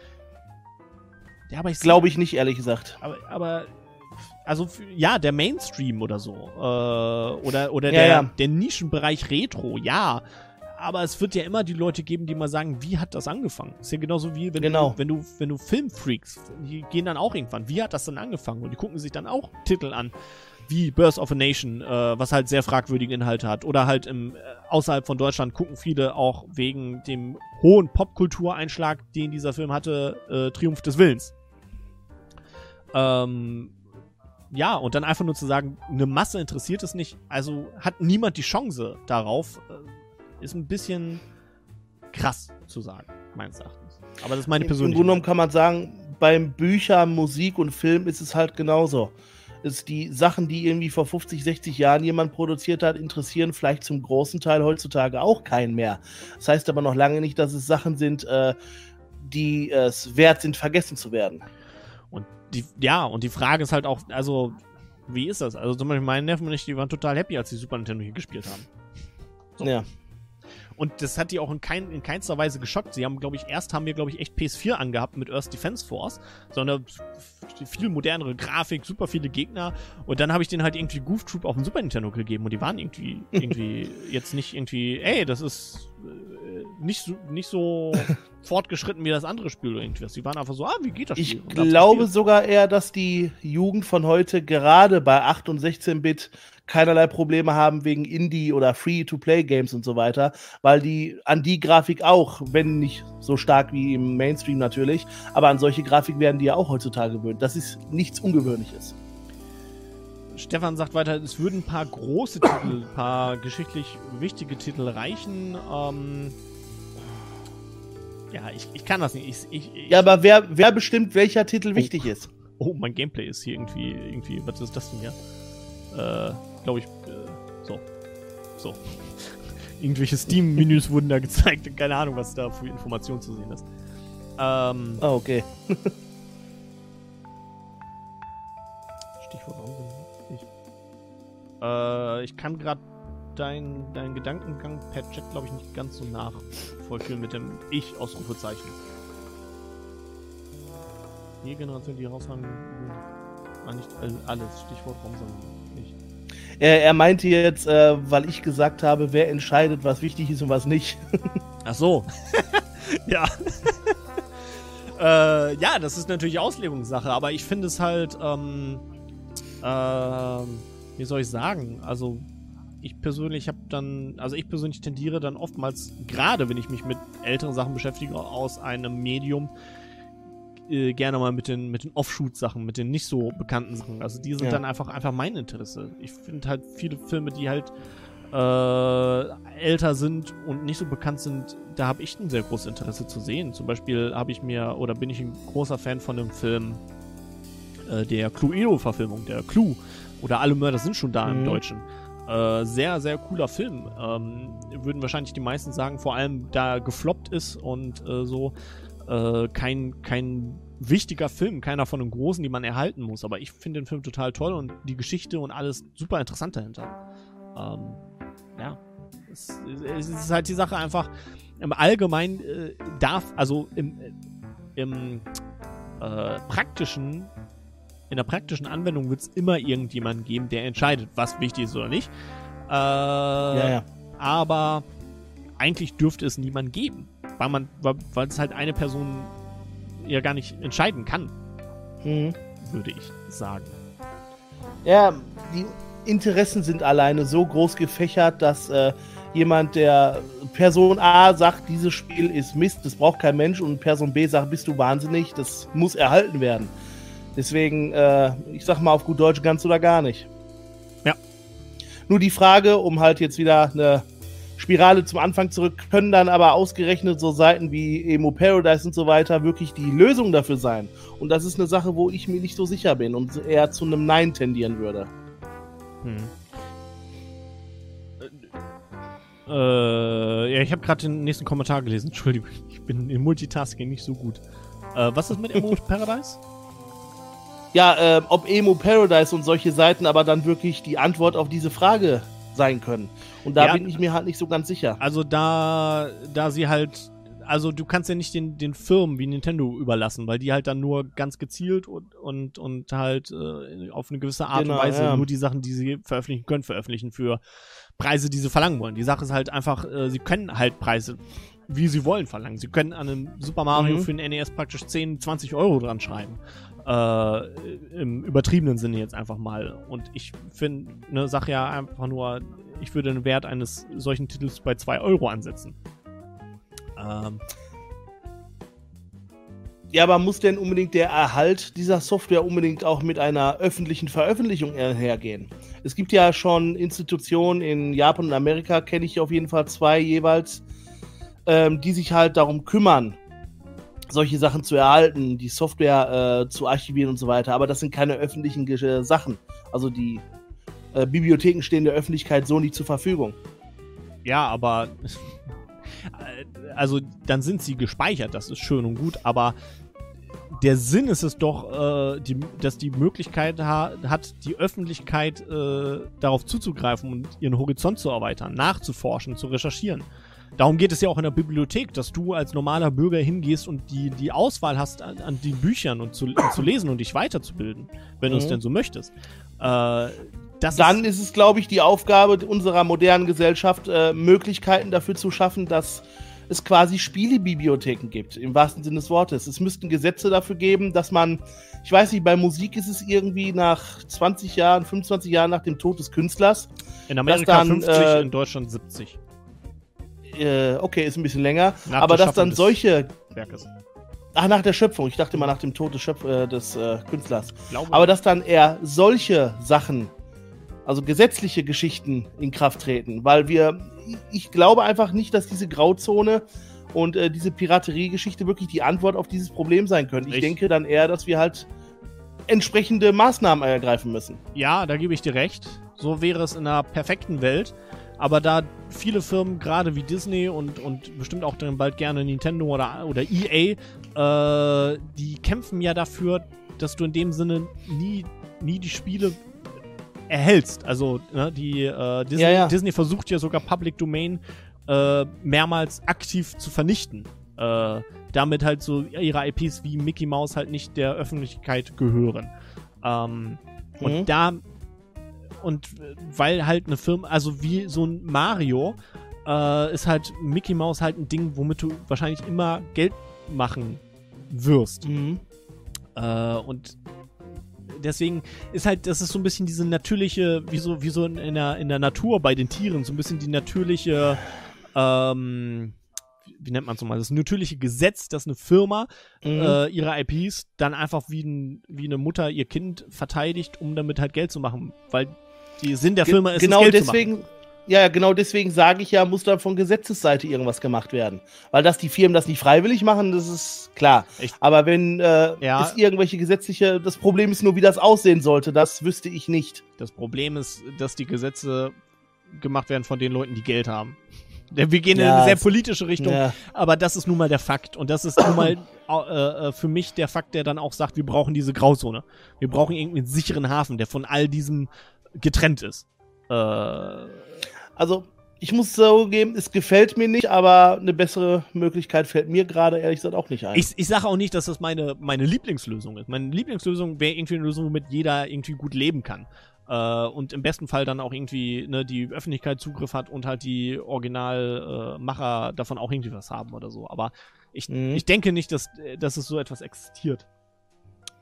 Ja, aber ich glaube ich nicht, ehrlich gesagt. Aber, aber also ja, der Mainstream oder so. Äh, oder oder ja, der, ja. der Nischenbereich Retro, ja. Aber es wird ja immer die Leute geben, die mal sagen, wie hat das angefangen? Ist ja genauso wie wenn genau. du, wenn du, wenn du Filmfreaks, die gehen dann auch irgendwann, wie hat das denn angefangen? Und die gucken sich dann auch Titel an, wie Birth of a Nation, äh, was halt sehr fragwürdige Inhalte hat. Oder halt im, äh, außerhalb von Deutschland gucken viele auch wegen dem hohen Popkultureinschlag, den dieser Film hatte, äh, Triumph des Willens. Ähm, ja, und dann einfach nur zu sagen, eine Masse interessiert es nicht, also hat niemand die Chance darauf, äh, ist ein bisschen krass zu sagen, meines Erachtens. Aber das ist meine persönliche. Im Grunde genommen kann man sagen, beim Bücher, Musik und Film ist es halt genauso. Ist die Sachen, die irgendwie vor 50, 60 Jahren jemand produziert hat, interessieren vielleicht zum großen Teil heutzutage auch keinen mehr. Das heißt aber noch lange nicht, dass es Sachen sind, äh, die es wert sind, vergessen zu werden die, ja, und die Frage ist halt auch, also, wie ist das? Also zum Beispiel meine Neffen und ich, die waren total happy, als die Super Nintendo hier gespielt haben. So. Ja. Und das hat die auch in, kein, in keinster Weise geschockt. Sie haben, glaube ich, erst haben wir, glaube ich, echt PS4 angehabt mit Earth Defense Force, sondern viel modernere Grafik, super viele Gegner. Und dann habe ich denen halt irgendwie Goof Troop auf dem Super Nintendo gegeben und die waren irgendwie, irgendwie jetzt nicht irgendwie, ey, das ist, äh, nicht so, nicht so fortgeschritten wie das andere Spiel oder irgendwas. Die waren einfach so, ah, wie geht das Ich Spiel? Haben's glaube sogar eher, dass die Jugend von heute gerade bei 8 und 16-Bit keinerlei Probleme haben wegen Indie- oder Free-to-Play-Games und so weiter, weil die an die Grafik auch, wenn nicht so stark wie im Mainstream natürlich, aber an solche Grafik werden die ja auch heutzutage gewöhnt. Das ist nichts Ungewöhnliches. Stefan sagt weiter, es würden ein paar große Titel, ein paar geschichtlich wichtige Titel reichen. Ähm, ja, ich, ich kann das nicht. Ich, ich, ich, Ja, aber wer, wer bestimmt, welcher Titel wichtig ist? Oh, mein Gameplay ist hier irgendwie, irgendwie, was ist das denn hier? Äh, glaube ich, äh, so. So. Irgendwelche Steam-Menüs wurden da gezeigt. Keine Ahnung, was da für Informationen zu sehen ist. Ähm, Ah, okay. Stichwort bin ich? Äh, ich kann gerade deinen dein Gedankengang per Chat, glaube ich, nicht ganz so nachvollführen mit dem Ich-Ausrufezeichen. Die Generation, die raushauen, war nicht all- alles. Stichwort nicht. Er, er meinte jetzt, äh, weil ich gesagt habe, wer entscheidet, was wichtig ist und was nicht. Ach so. ja. äh, ja, das ist natürlich Auslegungssache, aber ich finde es halt, ähm, ähm, wie soll ich sagen? Also, ich persönlich habe dann, also ich persönlich tendiere dann oftmals, gerade wenn ich mich mit älteren Sachen beschäftige, aus einem Medium, äh, gerne mal mit den, mit den Offshoot-Sachen, mit den nicht so bekannten Sachen. Also die sind Ja. dann einfach, einfach mein Interesse. Ich finde halt viele Filme, die halt äh, älter sind und nicht so bekannt sind, da habe ich ein sehr großes Interesse zu sehen. Zum Beispiel habe ich mir, oder bin ich ein großer Fan von dem Film äh, der Cluedo-Verfilmung, der Clue. Oder Alle Mörder sind schon da im Mhm. Deutschen. Äh, sehr, sehr cooler Film. Ähm, würden wahrscheinlich die meisten sagen, vor allem da gefloppt ist und äh, so äh, kein, kein wichtiger Film, keiner von den großen, die man erhalten muss. Aber ich finde den Film total toll und die Geschichte und alles super interessant dahinter. Ähm, ja, es, es ist halt die Sache einfach, im Allgemeinen äh, darf, also im, im äh, praktischen, in der praktischen Anwendung wird es immer irgendjemanden geben, der entscheidet, was wichtig ist oder nicht. Äh, ja, ja. aber eigentlich dürfte es niemand geben, weil man, weil, es halt eine Person ja gar nicht entscheiden kann, Mhm. würde ich sagen. Ja, die Interessen sind alleine so groß gefächert, dass äh, jemand, der Person A sagt, dieses Spiel ist Mist, das braucht kein Mensch, und Person B sagt, bist du wahnsinnig, das muss erhalten werden. Deswegen, äh, ich sag mal auf gut Deutsch, ganz oder gar nicht. Ja. Nur die Frage, um halt jetzt wieder eine Spirale zum Anfang zurück, können dann aber ausgerechnet so Seiten wie Emo Paradise und so weiter wirklich die Lösung dafür sein? Und das ist eine Sache, wo ich mir nicht so sicher bin und eher zu einem Nein tendieren würde. Hm. Äh, ja, ich habe gerade den nächsten Kommentar gelesen. Entschuldigung, ich bin im Multitasking nicht so gut. Äh, was ist mit Emo Paradise? Ja, äh, ob Emo Paradise und solche Seiten aber dann wirklich die Antwort auf diese Frage sein können. Und da Ja. bin ich mir halt nicht so ganz sicher. Also da, da sie halt, also du kannst ja nicht den, den Firmen wie Nintendo überlassen, weil die halt dann nur ganz gezielt und, und, und halt äh, auf eine gewisse Art Genau, und Weise ja. nur die Sachen, die sie veröffentlichen können, veröffentlichen für Preise, die sie verlangen wollen. Die Sache ist halt einfach, äh, sie können halt Preise, wie sie wollen, verlangen. Sie können an einem Super Mario Mhm. für den NES praktisch 10, 20 Euro dran schreiben. Äh, Im übertriebenen Sinne jetzt einfach mal. Und ich finde eine Sache ja einfach nur, ich würde den Wert eines solchen Titels bei 2 Euro ansetzen. Ähm, Ja, aber muss denn unbedingt der Erhalt dieser Software unbedingt auch mit einer öffentlichen Veröffentlichung einhergehen? Es gibt ja schon Institutionen in Japan und Amerika, kenne ich auf jeden Fall zwei jeweils, ähm, die sich halt darum kümmern, solche Sachen zu erhalten, die Software äh, zu archivieren und so weiter. Aber das sind keine öffentlichen Ge- Sachen. Also die äh, Bibliotheken stehen der Öffentlichkeit so nicht zur Verfügung. ja, aber also dann sind sie gespeichert, das ist schön und gut, aber der Sinn ist es doch, äh, die, dass die Möglichkeit ha hat, die Öffentlichkeit äh, darauf zuzugreifen und ihren Horizont zu erweitern, nachzuforschen, zu recherchieren. Darum geht es ja auch in der Bibliothek, dass du als normaler Bürger hingehst und die, die Auswahl hast an, an den Büchern und zu, und zu lesen und dich weiterzubilden, wenn du es Mhm. denn so möchtest. Äh, das Dann ist es, glaube ich, die Aufgabe unserer modernen Gesellschaft, äh, Möglichkeiten dafür zu schaffen, dass es quasi Spielebibliotheken gibt, im wahrsten Sinne des Wortes. Es müssten Gesetze dafür geben, dass man, ich weiß nicht, bei Musik ist es irgendwie nach 20 Jahren, 25 Jahren nach dem Tod des Künstlers. In Amerika dann, 50, äh, in Deutschland 70 Äh, okay, ist ein bisschen länger. Nach aber dass dann solche. Werkes. Ach, nach der Schöpfung. Ich dachte mal nach dem Tod des, Schöpf äh, des äh, Künstlers. Glaube, Aber dass dann eher solche Sachen, also gesetzliche Geschichten in Kraft treten, weil wir, ich glaube einfach nicht, dass diese Grauzone und äh, diese Piraterie-Geschichte wirklich die Antwort auf dieses Problem sein können. Ich Ich- denke dann eher, dass wir halt entsprechende Maßnahmen ergreifen müssen. Ja, da gebe ich dir recht. So wäre es in einer perfekten Welt. Aber da viele Firmen, gerade wie Disney und, und bestimmt auch dann bald gerne Nintendo oder, oder EA, äh, die kämpfen ja dafür, dass du in dem Sinne nie, nie die Spiele erhältst. Also ne, die äh, Disney, Ja, ja. Disney versucht ja sogar Public Domain äh, mehrmals aktiv zu vernichten. Äh, damit halt so ihre IPs wie Mickey Mouse halt nicht der Öffentlichkeit gehören. Ähm, und Mhm. da und äh, weil halt eine Firma, also wie so ein Mario, äh, ist halt Mickey Mouse halt ein Ding, womit du wahrscheinlich immer Geld machen wirst. Mhm. Äh, und deswegen ist halt, das ist so ein bisschen diese natürliche, wie so, wie so in, in, der, in der Natur bei den Tieren, so ein bisschen die natürliche, ähm, wie- wie nennt man es nochmal, das natürliche Gesetz, dass eine Firma Mhm. äh, ihre IPs dann einfach wie, ein, wie eine Mutter ihr Kind verteidigt, um damit halt Geld zu machen. Weil die Sinn der Ge- Firma ist, genau deswegen, ja, genau deswegen sage ich ja, muss da von Gesetzesseite irgendwas gemacht werden. Weil dass die Firmen das nicht freiwillig machen, das ist klar. Ich- Aber wenn äh, Ja. es irgendwelche gesetzliche, das Problem ist nur, wie das aussehen sollte, das wüsste ich nicht. Das Problem ist, dass die Gesetze gemacht werden von den Leuten, die Geld haben. Wir gehen in Ja, eine sehr politische Richtung, Ja. aber das ist nun mal der Fakt. Und das ist nun mal äh, äh, für mich der Fakt, der dann auch sagt, wir brauchen diese Grauzone. Wir brauchen irgendwie einen sicheren Hafen, der von all diesem getrennt ist. Äh, Also, ich muss so geben, es gefällt mir nicht, aber eine bessere Möglichkeit fällt mir gerade ehrlich gesagt auch nicht ein. ich ich sage auch nicht, dass das meine, meine Lieblingslösung ist. Meine Lieblingslösung wäre irgendwie eine Lösung, womit jeder irgendwie gut leben kann. Äh, und im besten Fall dann auch irgendwie ne, die Öffentlichkeit Zugriff hat und halt die Originalmacher äh, davon auch irgendwie was haben oder so. Aber ich, Mhm. ich denke nicht, dass, dass es so etwas existiert.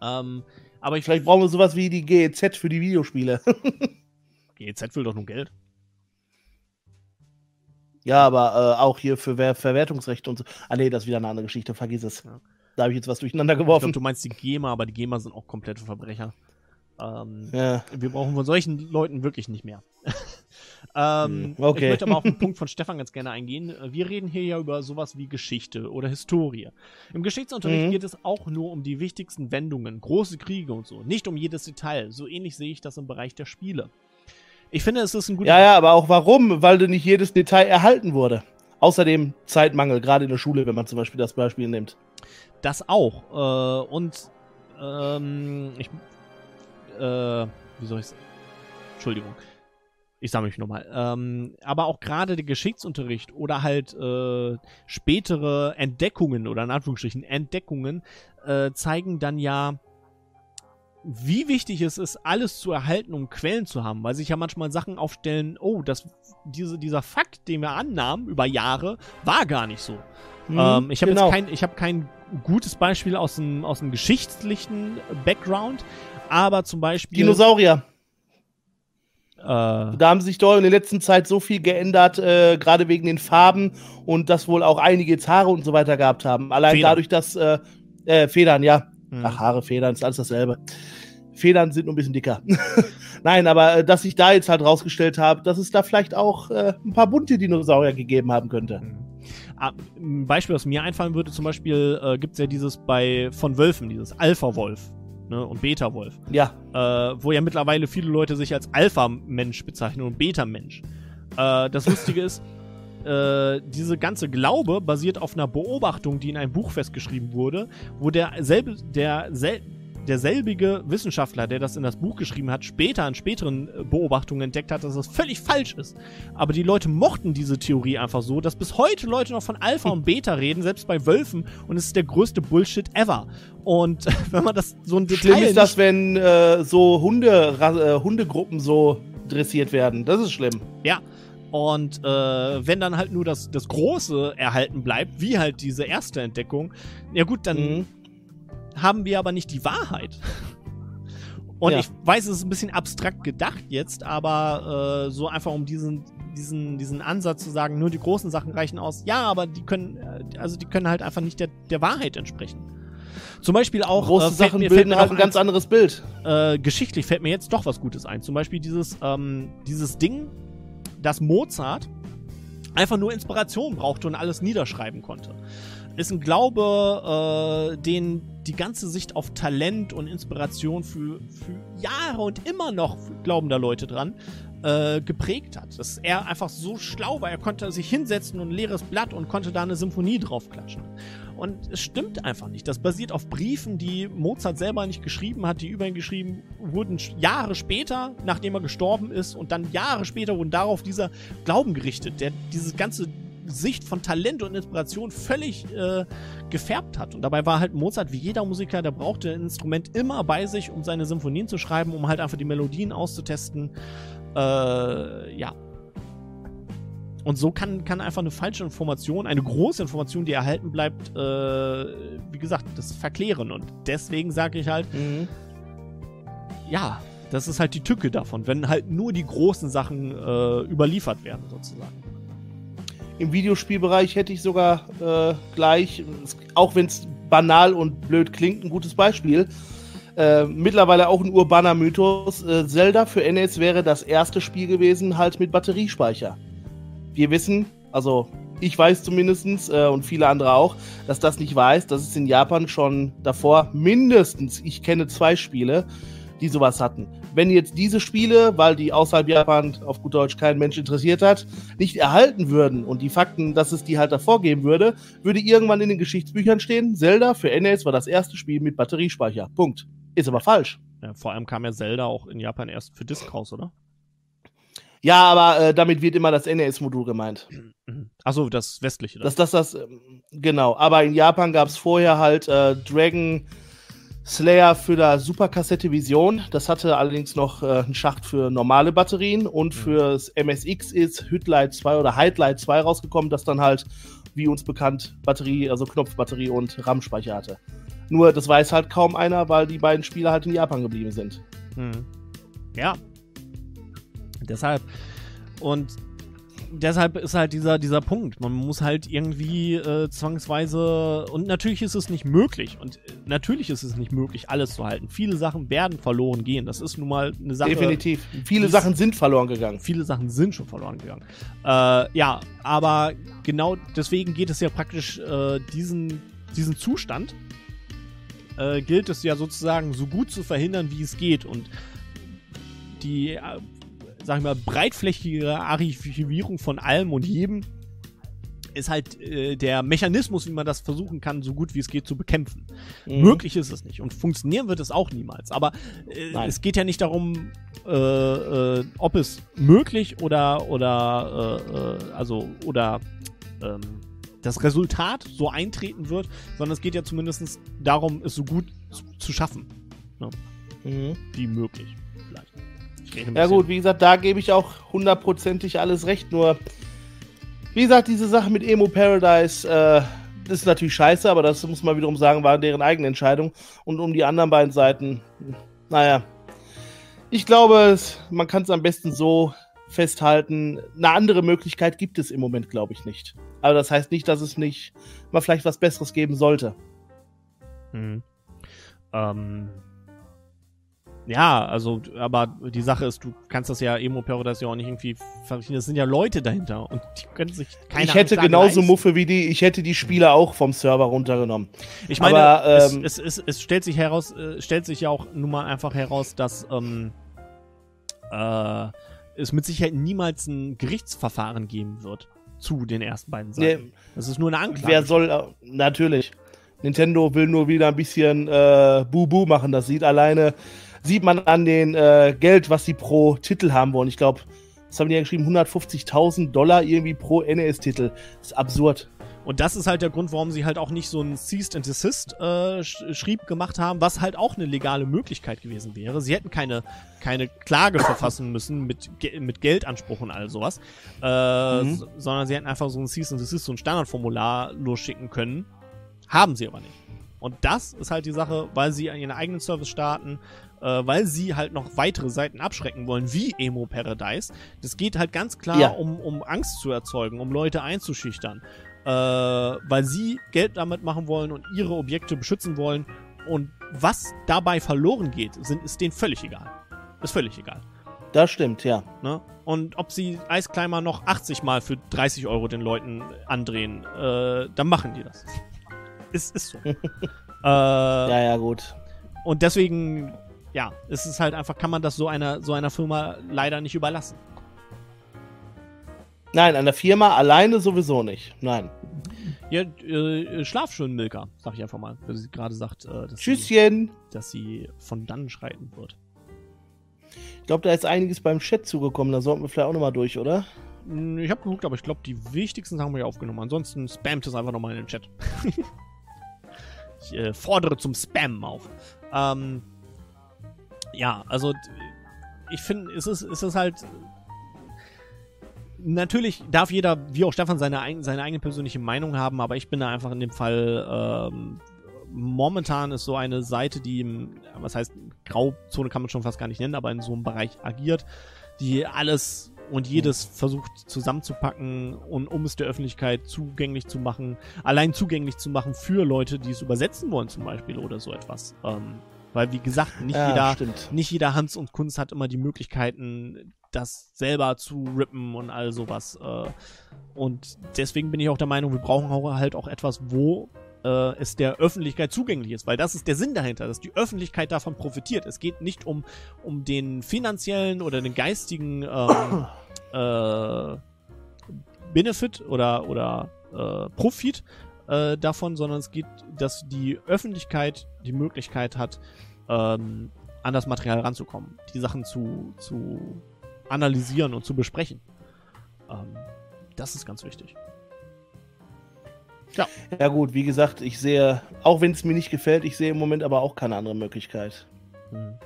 Ähm, aber ich Vielleicht brauchen wir sowas wie die GEZ für die Videospiele. GZ will doch nur Geld. ja, aber äh, auch hier für Ver Verwertungsrechte und so. Ah nee, das ist wieder eine andere Geschichte, vergiss es. Ja. Da habe ich jetzt was durcheinander geworfen. glaube, du meinst die GEMA, aber die GEMA sind auch komplette Verbrecher. Ähm, ja. wir brauchen von solchen Leuten wirklich nicht mehr. ähm, Hm, okay. Ich möchte aber auf den Punkt von Stefan ganz gerne eingehen. Wir reden hier ja über sowas wie Geschichte oder Historie. Im Geschichtsunterricht Mhm. geht es auch nur um die wichtigsten Wendungen, große Kriege und so, nicht um jedes Detail. So ähnlich sehe ich das im Bereich der Spiele. Ich finde, es ist ein guter ja, ja, aber auch warum? Weil nicht jedes Detail erhalten wurde. Außerdem Zeitmangel, gerade in der Schule, wenn man zum Beispiel das Beispiel nimmt. Das auch. Äh, und ähm, ich, äh, wie soll ich Entschuldigung. Ich sammle mich nochmal. Ähm, aber auch gerade der Geschichtsunterricht oder halt äh, spätere Entdeckungen oder in Anführungsstrichen Entdeckungen äh, zeigen dann ja, wie wichtig es ist, alles zu erhalten, um Quellen zu haben, weil sich ja manchmal Sachen aufstellen, oh, das, diese, dieser Fakt, den wir annahmen über Jahre, war gar nicht so. Ähm, ich habe genau. jetzt kein, ich habe kein gutes Beispiel aus dem, aus dem geschichtlichen Background, aber zum Beispiel. Dinosaurier. Äh, Da haben sich doch in der letzten Zeit so viel geändert, äh, gerade wegen den Farben und dass wohl auch einige jetzt Haare und so weiter gehabt haben. Allein Federn. dadurch, dass äh, äh, Federn, ja. hm. Ach, Haare, Federn, ist alles dasselbe. Federn sind nur ein bisschen dicker. Nein, aber äh, dass ich da jetzt halt rausgestellt habe, dass es da vielleicht auch äh, ein paar bunte Dinosaurier gegeben haben könnte. Mhm. Ein Beispiel, was mir einfallen würde, zum Beispiel äh, gibt es ja dieses bei von Wölfen, dieses Alpha-Wolf ne, und Beta-Wolf, Ja, äh, wo ja mittlerweile viele Leute sich als Alpha-Mensch bezeichnen und Beta-Mensch. Äh, das Lustige ist, äh, diese ganze Glaube basiert auf einer Beobachtung, die in einem Buch festgeschrieben wurde, wo der selbe, der sel derselbige Wissenschaftler, der das in das Buch geschrieben hat, später in späteren äh, Beobachtungen entdeckt hat, dass das völlig falsch ist. Aber die Leute mochten diese Theorie einfach so, dass bis heute Leute noch von Alpha und Beta reden, selbst bei Wölfen, und es ist der größte Bullshit ever. Und wenn man das so ein Detail schlimm ist das, wenn äh, so Hunde, äh, Hundegruppen so dressiert werden. Das ist schlimm. Und äh, wenn dann halt nur das, das Große erhalten bleibt, wie halt diese erste Entdeckung, ja gut, dann mhm. Haben wir aber nicht die Wahrheit. Und ja. ich weiß, es ist ein bisschen abstrakt gedacht jetzt, aber äh, so einfach um diesen, diesen, diesen Ansatz zu sagen, nur die großen Sachen reichen aus. Ja, aber die können, äh, also die können halt einfach nicht der, der Wahrheit entsprechen. Zum Beispiel auch. Große äh, Sachen mir, bilden halt ein ganz anderes Bild. Äh, geschichtlich fällt mir jetzt doch was Gutes ein. Zum Beispiel dieses, ähm, dieses Ding, dass Mozart einfach nur Inspiration brauchte und alles niederschreiben konnte. Ist ein Glaube, äh, den die ganze Sicht auf Talent und Inspiration für, für Jahre und immer noch glauben da Leute dran, äh, geprägt hat. Dass er einfach so schlau war, er konnte sich hinsetzen und ein leeres Blatt und konnte da eine Symphonie draufklatschen. Und es stimmt einfach nicht. Das basiert auf Briefen, die Mozart selber nicht geschrieben hat, die über ihn geschrieben wurden Jahre später, nachdem er gestorben ist. Und dann Jahre später wurden darauf dieser Glauben gerichtet, der diese ganze Sicht von Talent und Inspiration völlig äh, gefärbt hat. Und dabei war halt Mozart wie jeder Musiker, der brauchte ein Instrument immer bei sich, um seine Symphonien zu schreiben, um halt einfach die Melodien auszutesten. Äh, ja, und so kann, kann einfach eine falsche Information, eine große Information, die erhalten bleibt, äh, wie gesagt, das verklären. Und deswegen sage ich halt, mhm. ja, das ist halt die Tücke davon, wenn halt nur die großen Sachen äh, überliefert werden, sozusagen. Im Videospielbereich hätte ich sogar äh, gleich, auch wenn es banal und blöd klingt, ein gutes Beispiel. Äh, mittlerweile auch ein urbaner Mythos. Äh, Zelda für NES wäre das erste Spiel gewesen, halt mit Batteriespeicher wir wissen, also ich weiß zumindest äh, und viele andere auch, dass das nicht weiß, dass es in Japan schon davor mindestens, ich kenne zwei Spiele, die sowas hatten. Wenn jetzt diese Spiele, weil die außerhalb Japan auf gut Deutsch kein Mensch interessiert hat, nicht erhalten würden und die Fakten, dass es die halt davor geben würde, würde irgendwann in den Geschichtsbüchern stehen, Zelda für NES war das erste Spiel mit Batteriespeicher. Punkt. Ist aber falsch. Ja, vor allem kam ja Zelda auch in Japan erst für Disc raus, oder? Ja, aber äh, damit wird immer das NES-Modul gemeint. Achso, das westliche. Das, das, das, ähm, genau. Aber in Japan gab es vorher halt äh, Dragon Slayer für der Superkassette Vision. Das hatte allerdings noch äh, einen Schacht für normale Batterien. Und mhm. fürs MSX ist Hütlight 2 oder Highlight 2 rausgekommen, das dann halt, wie uns bekannt, Batterie, also Knopfbatterie und RAM-Speicher hatte. Nur, das weiß halt kaum einer, weil die beiden Spiele halt in Japan geblieben sind. Mhm. Ja, Deshalb, und deshalb ist halt dieser, dieser Punkt. Man muss halt irgendwie äh, zwangsweise. Und natürlich ist es nicht möglich. Und äh, natürlich ist es nicht möglich, alles zu halten. Viele Sachen werden verloren gehen. Das ist nun mal eine Sache. Definitiv. Viele die, Sachen sind verloren gegangen. Viele Sachen sind schon verloren gegangen. Äh, ja, aber genau deswegen geht es ja praktisch äh, diesen, diesen Zustand. Äh, gilt es ja sozusagen so gut zu verhindern, wie es geht. Und die äh, sag ich mal, breitflächigere Archivierung von allem und jedem ist halt äh, der Mechanismus, wie man das versuchen kann, so gut wie es geht zu bekämpfen. Mhm. Möglich ist es nicht und funktionieren wird es auch niemals. Aber äh, es geht ja nicht darum, äh, äh ob es möglich oder oder äh, äh, also oder ähm, das Resultat so eintreten wird, sondern es geht ja zumindest darum, es so gut zu, zu schaffen, ne? mhm. wie möglich. Ja gut, wie gesagt, da gebe ich auch hundertprozentig alles recht. Nur, wie gesagt, diese Sache mit Emo Paradise, äh, ist natürlich scheiße, aber das muss man wiederum sagen, war deren eigene Entscheidung. Und um die anderen beiden Seiten, naja. Ich glaube, man kann es am besten so festhalten. Eine andere Möglichkeit gibt es im Moment, glaube ich, nicht. Aber das heißt nicht, dass es nicht mal vielleicht was Besseres geben sollte. Hm. Ähm, ja, also, aber die Sache ist, du kannst das ja Emo Paradise ja auch nicht irgendwie verrichten. Es sind ja Leute dahinter und die können sich keine Ich hätte genauso leisten. Muffe wie die, ich hätte die Spieler auch vom Server runtergenommen. Ich meine, aber, ähm, es, es, es, es, stellt sich heraus, äh, stellt sich ja auch nun mal einfach heraus, dass ähm, äh, es mit Sicherheit niemals ein Gerichtsverfahren geben wird zu den ersten beiden Seiten. Nee, das ist nur eine Anklage. Wer soll, äh, natürlich. Nintendo will nur wieder ein bisschen äh, Bubu machen. Das sieht alleine sieht man an den äh, Geld, was sie pro Titel haben wollen. Ich glaube, was haben die ja geschrieben? 150.000 Dollar irgendwie pro NES-Titel. Das ist absurd. Und das ist halt der Grund, warum sie halt auch nicht so ein Ceased and Desist äh, Schrieb gemacht haben, was halt auch eine legale Möglichkeit gewesen wäre. Sie hätten keine, keine Klage verfassen müssen mit, mit Geldanspruch und all sowas, äh, mhm. sondern sie hätten einfach so ein Ceased and Desist, so ein Standardformular losschicken können. Haben sie aber nicht. Und das ist halt die Sache, weil sie ihren eigenen Service starten, äh, weil sie halt noch weitere Seiten abschrecken wollen, wie Emo Paradise. Das geht halt ganz klar ja. um, um Angst zu erzeugen, um Leute einzuschüchtern. Äh, weil sie Geld damit machen wollen und ihre Objekte beschützen wollen. Und was dabei verloren geht, sind, ist denen völlig egal. Ist völlig egal. Das stimmt, ja. Ne? Und ob sie Eisclimber noch 80 Mal für 30 Euro den Leuten andrehen, äh, dann machen die das. ist, ist so. äh, ja, ja, gut. Und deswegen ja, es ist halt einfach, kann man das so einer, so einer Firma leider nicht überlassen. Nein, einer Firma alleine sowieso nicht. Nein. Ja, äh, schlaf schön, Milka, sag ich einfach mal, weil sie gerade sagt, äh, dass, Tschüsschen. Sie, dass sie von dann schreiten wird. Ich glaube, da ist einiges beim Chat zugekommen, da sollten wir vielleicht auch nochmal durch, oder? Hm, ich habe geguckt, aber ich glaube, die wichtigsten haben wir ja aufgenommen. Ansonsten spammt es einfach nochmal in den Chat. ich äh, fordere zum Spammen auf. Ähm, ja, also ich finde, es ist, es ist halt. Natürlich darf jeder, wie auch Stefan, seine, seine eigene persönliche Meinung haben, aber ich bin da einfach in dem Fall. Ähm, momentan ist so eine Seite, die im, was heißt, Grauzone kann man schon fast gar nicht nennen, aber in so einem Bereich agiert, die alles und jedes versucht zusammenzupacken und um es der Öffentlichkeit zugänglich zu machen, allein zugänglich zu machen für Leute, die es übersetzen wollen zum Beispiel oder so etwas. Ähm, weil, wie gesagt, nicht, ja, jeder, stimmt. nicht jeder Hans und Kunst hat immer die Möglichkeiten, das selber zu rippen und all sowas. Äh. Und deswegen bin ich auch der Meinung, wir brauchen halt auch etwas, wo äh, es der Öffentlichkeit zugänglich ist, weil das ist der Sinn dahinter, dass die Öffentlichkeit davon profitiert. Es geht nicht um, um den finanziellen oder den geistigen ähm, äh, Benefit oder, oder äh, Profit, äh, davon, sondern es geht, dass die Öffentlichkeit die Möglichkeit hat, ähm, an das Material ranzukommen, die Sachen zu, zu analysieren und zu besprechen. Ähm, das ist ganz wichtig. Ja. Ja gut, wie gesagt, ich sehe, auch wenn es mir nicht gefällt, ich sehe im Moment aber auch keine andere Möglichkeit. Mhm.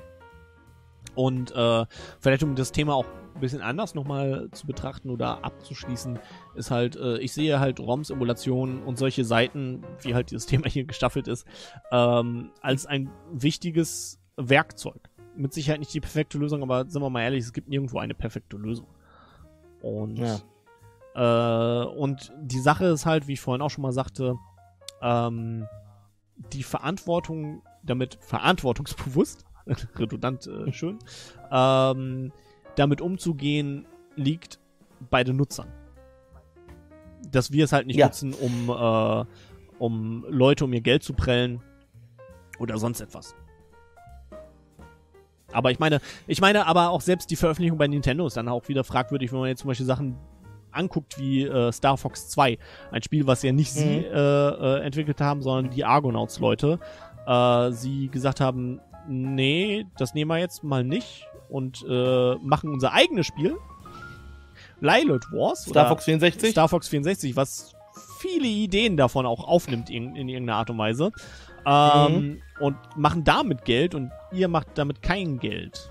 Und äh, vielleicht um das Thema auch ein bisschen anders nochmal zu betrachten oder abzuschließen, ist halt, äh, ich sehe halt ROMs-Emulationen und solche Seiten, wie halt dieses Thema hier gestaffelt ist, ähm, als ein wichtiges Werkzeug. Mit Sicherheit nicht die perfekte Lösung, aber sind wir mal ehrlich, es gibt nirgendwo eine perfekte Lösung. Und, ja. äh, und die Sache ist halt, wie ich vorhin auch schon mal sagte, ähm, die Verantwortung damit verantwortungsbewusst, redundant äh, schön, ähm, damit umzugehen, liegt bei den Nutzern. Dass wir es halt nicht ja. nutzen, um, äh, um Leute um ihr Geld zu prellen oder sonst etwas. Aber ich meine, ich meine aber auch selbst die Veröffentlichung bei Nintendo ist dann auch wieder fragwürdig, wenn man jetzt zum Beispiel Sachen anguckt wie äh, Star Fox 2. Ein Spiel, was ja nicht mhm. sie äh, äh, entwickelt haben, sondern die Argonauts-Leute. Äh, sie gesagt haben, nee, das nehmen wir jetzt mal nicht und äh, machen unser eigenes Spiel. Lilith Wars. Star Fox 64? Star Fox 64, was viele Ideen davon auch aufnimmt in, in irgendeiner Art und Weise. Ähm, mhm. Und machen damit Geld und ihr macht damit kein Geld.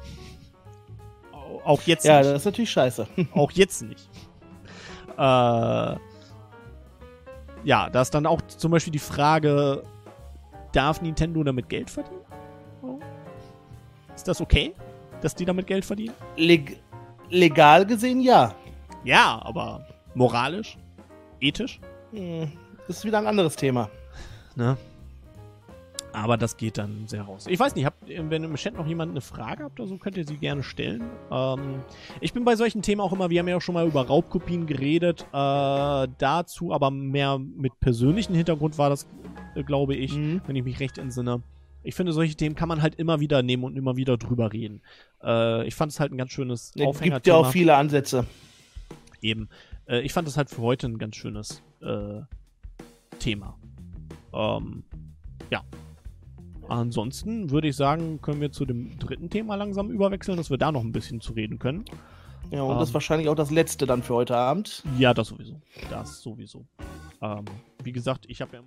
Auch jetzt ja, nicht. Ja, das ist natürlich scheiße. Auch jetzt nicht. Äh, ja, da ist dann auch zum Beispiel die Frage, darf Nintendo damit Geld verdienen? Ist das okay? dass die damit Geld verdienen? Leg legal gesehen ja. Ja, aber moralisch? Ethisch? Hm, das ist wieder ein anderes Thema. Ne? Aber das geht dann sehr raus. Ich weiß nicht, habt, wenn im Chat noch jemand eine Frage habt oder so, könnt ihr sie gerne stellen. Ähm, ich bin bei solchen Themen auch immer, wir haben ja auch schon mal über Raubkopien geredet, äh, dazu aber mehr mit persönlichen Hintergrund war das, äh, glaube ich, mhm. wenn ich mich recht entsinne ich finde, solche Themen kann man halt immer wieder nehmen und immer wieder drüber reden. Äh, ich fand es halt ein ganz schönes Aufhängerthema. gibt ja auch viele Ansätze. Eben. Äh, ich fand es halt für heute ein ganz schönes äh, Thema. Ähm, ja. Ansonsten würde ich sagen, können wir zu dem dritten Thema langsam überwechseln, dass wir da noch ein bisschen zu reden können. Ja, und ähm, das ist wahrscheinlich auch das letzte dann für heute Abend. Ja, das sowieso. Das sowieso. Ähm, wie gesagt, ich habe ja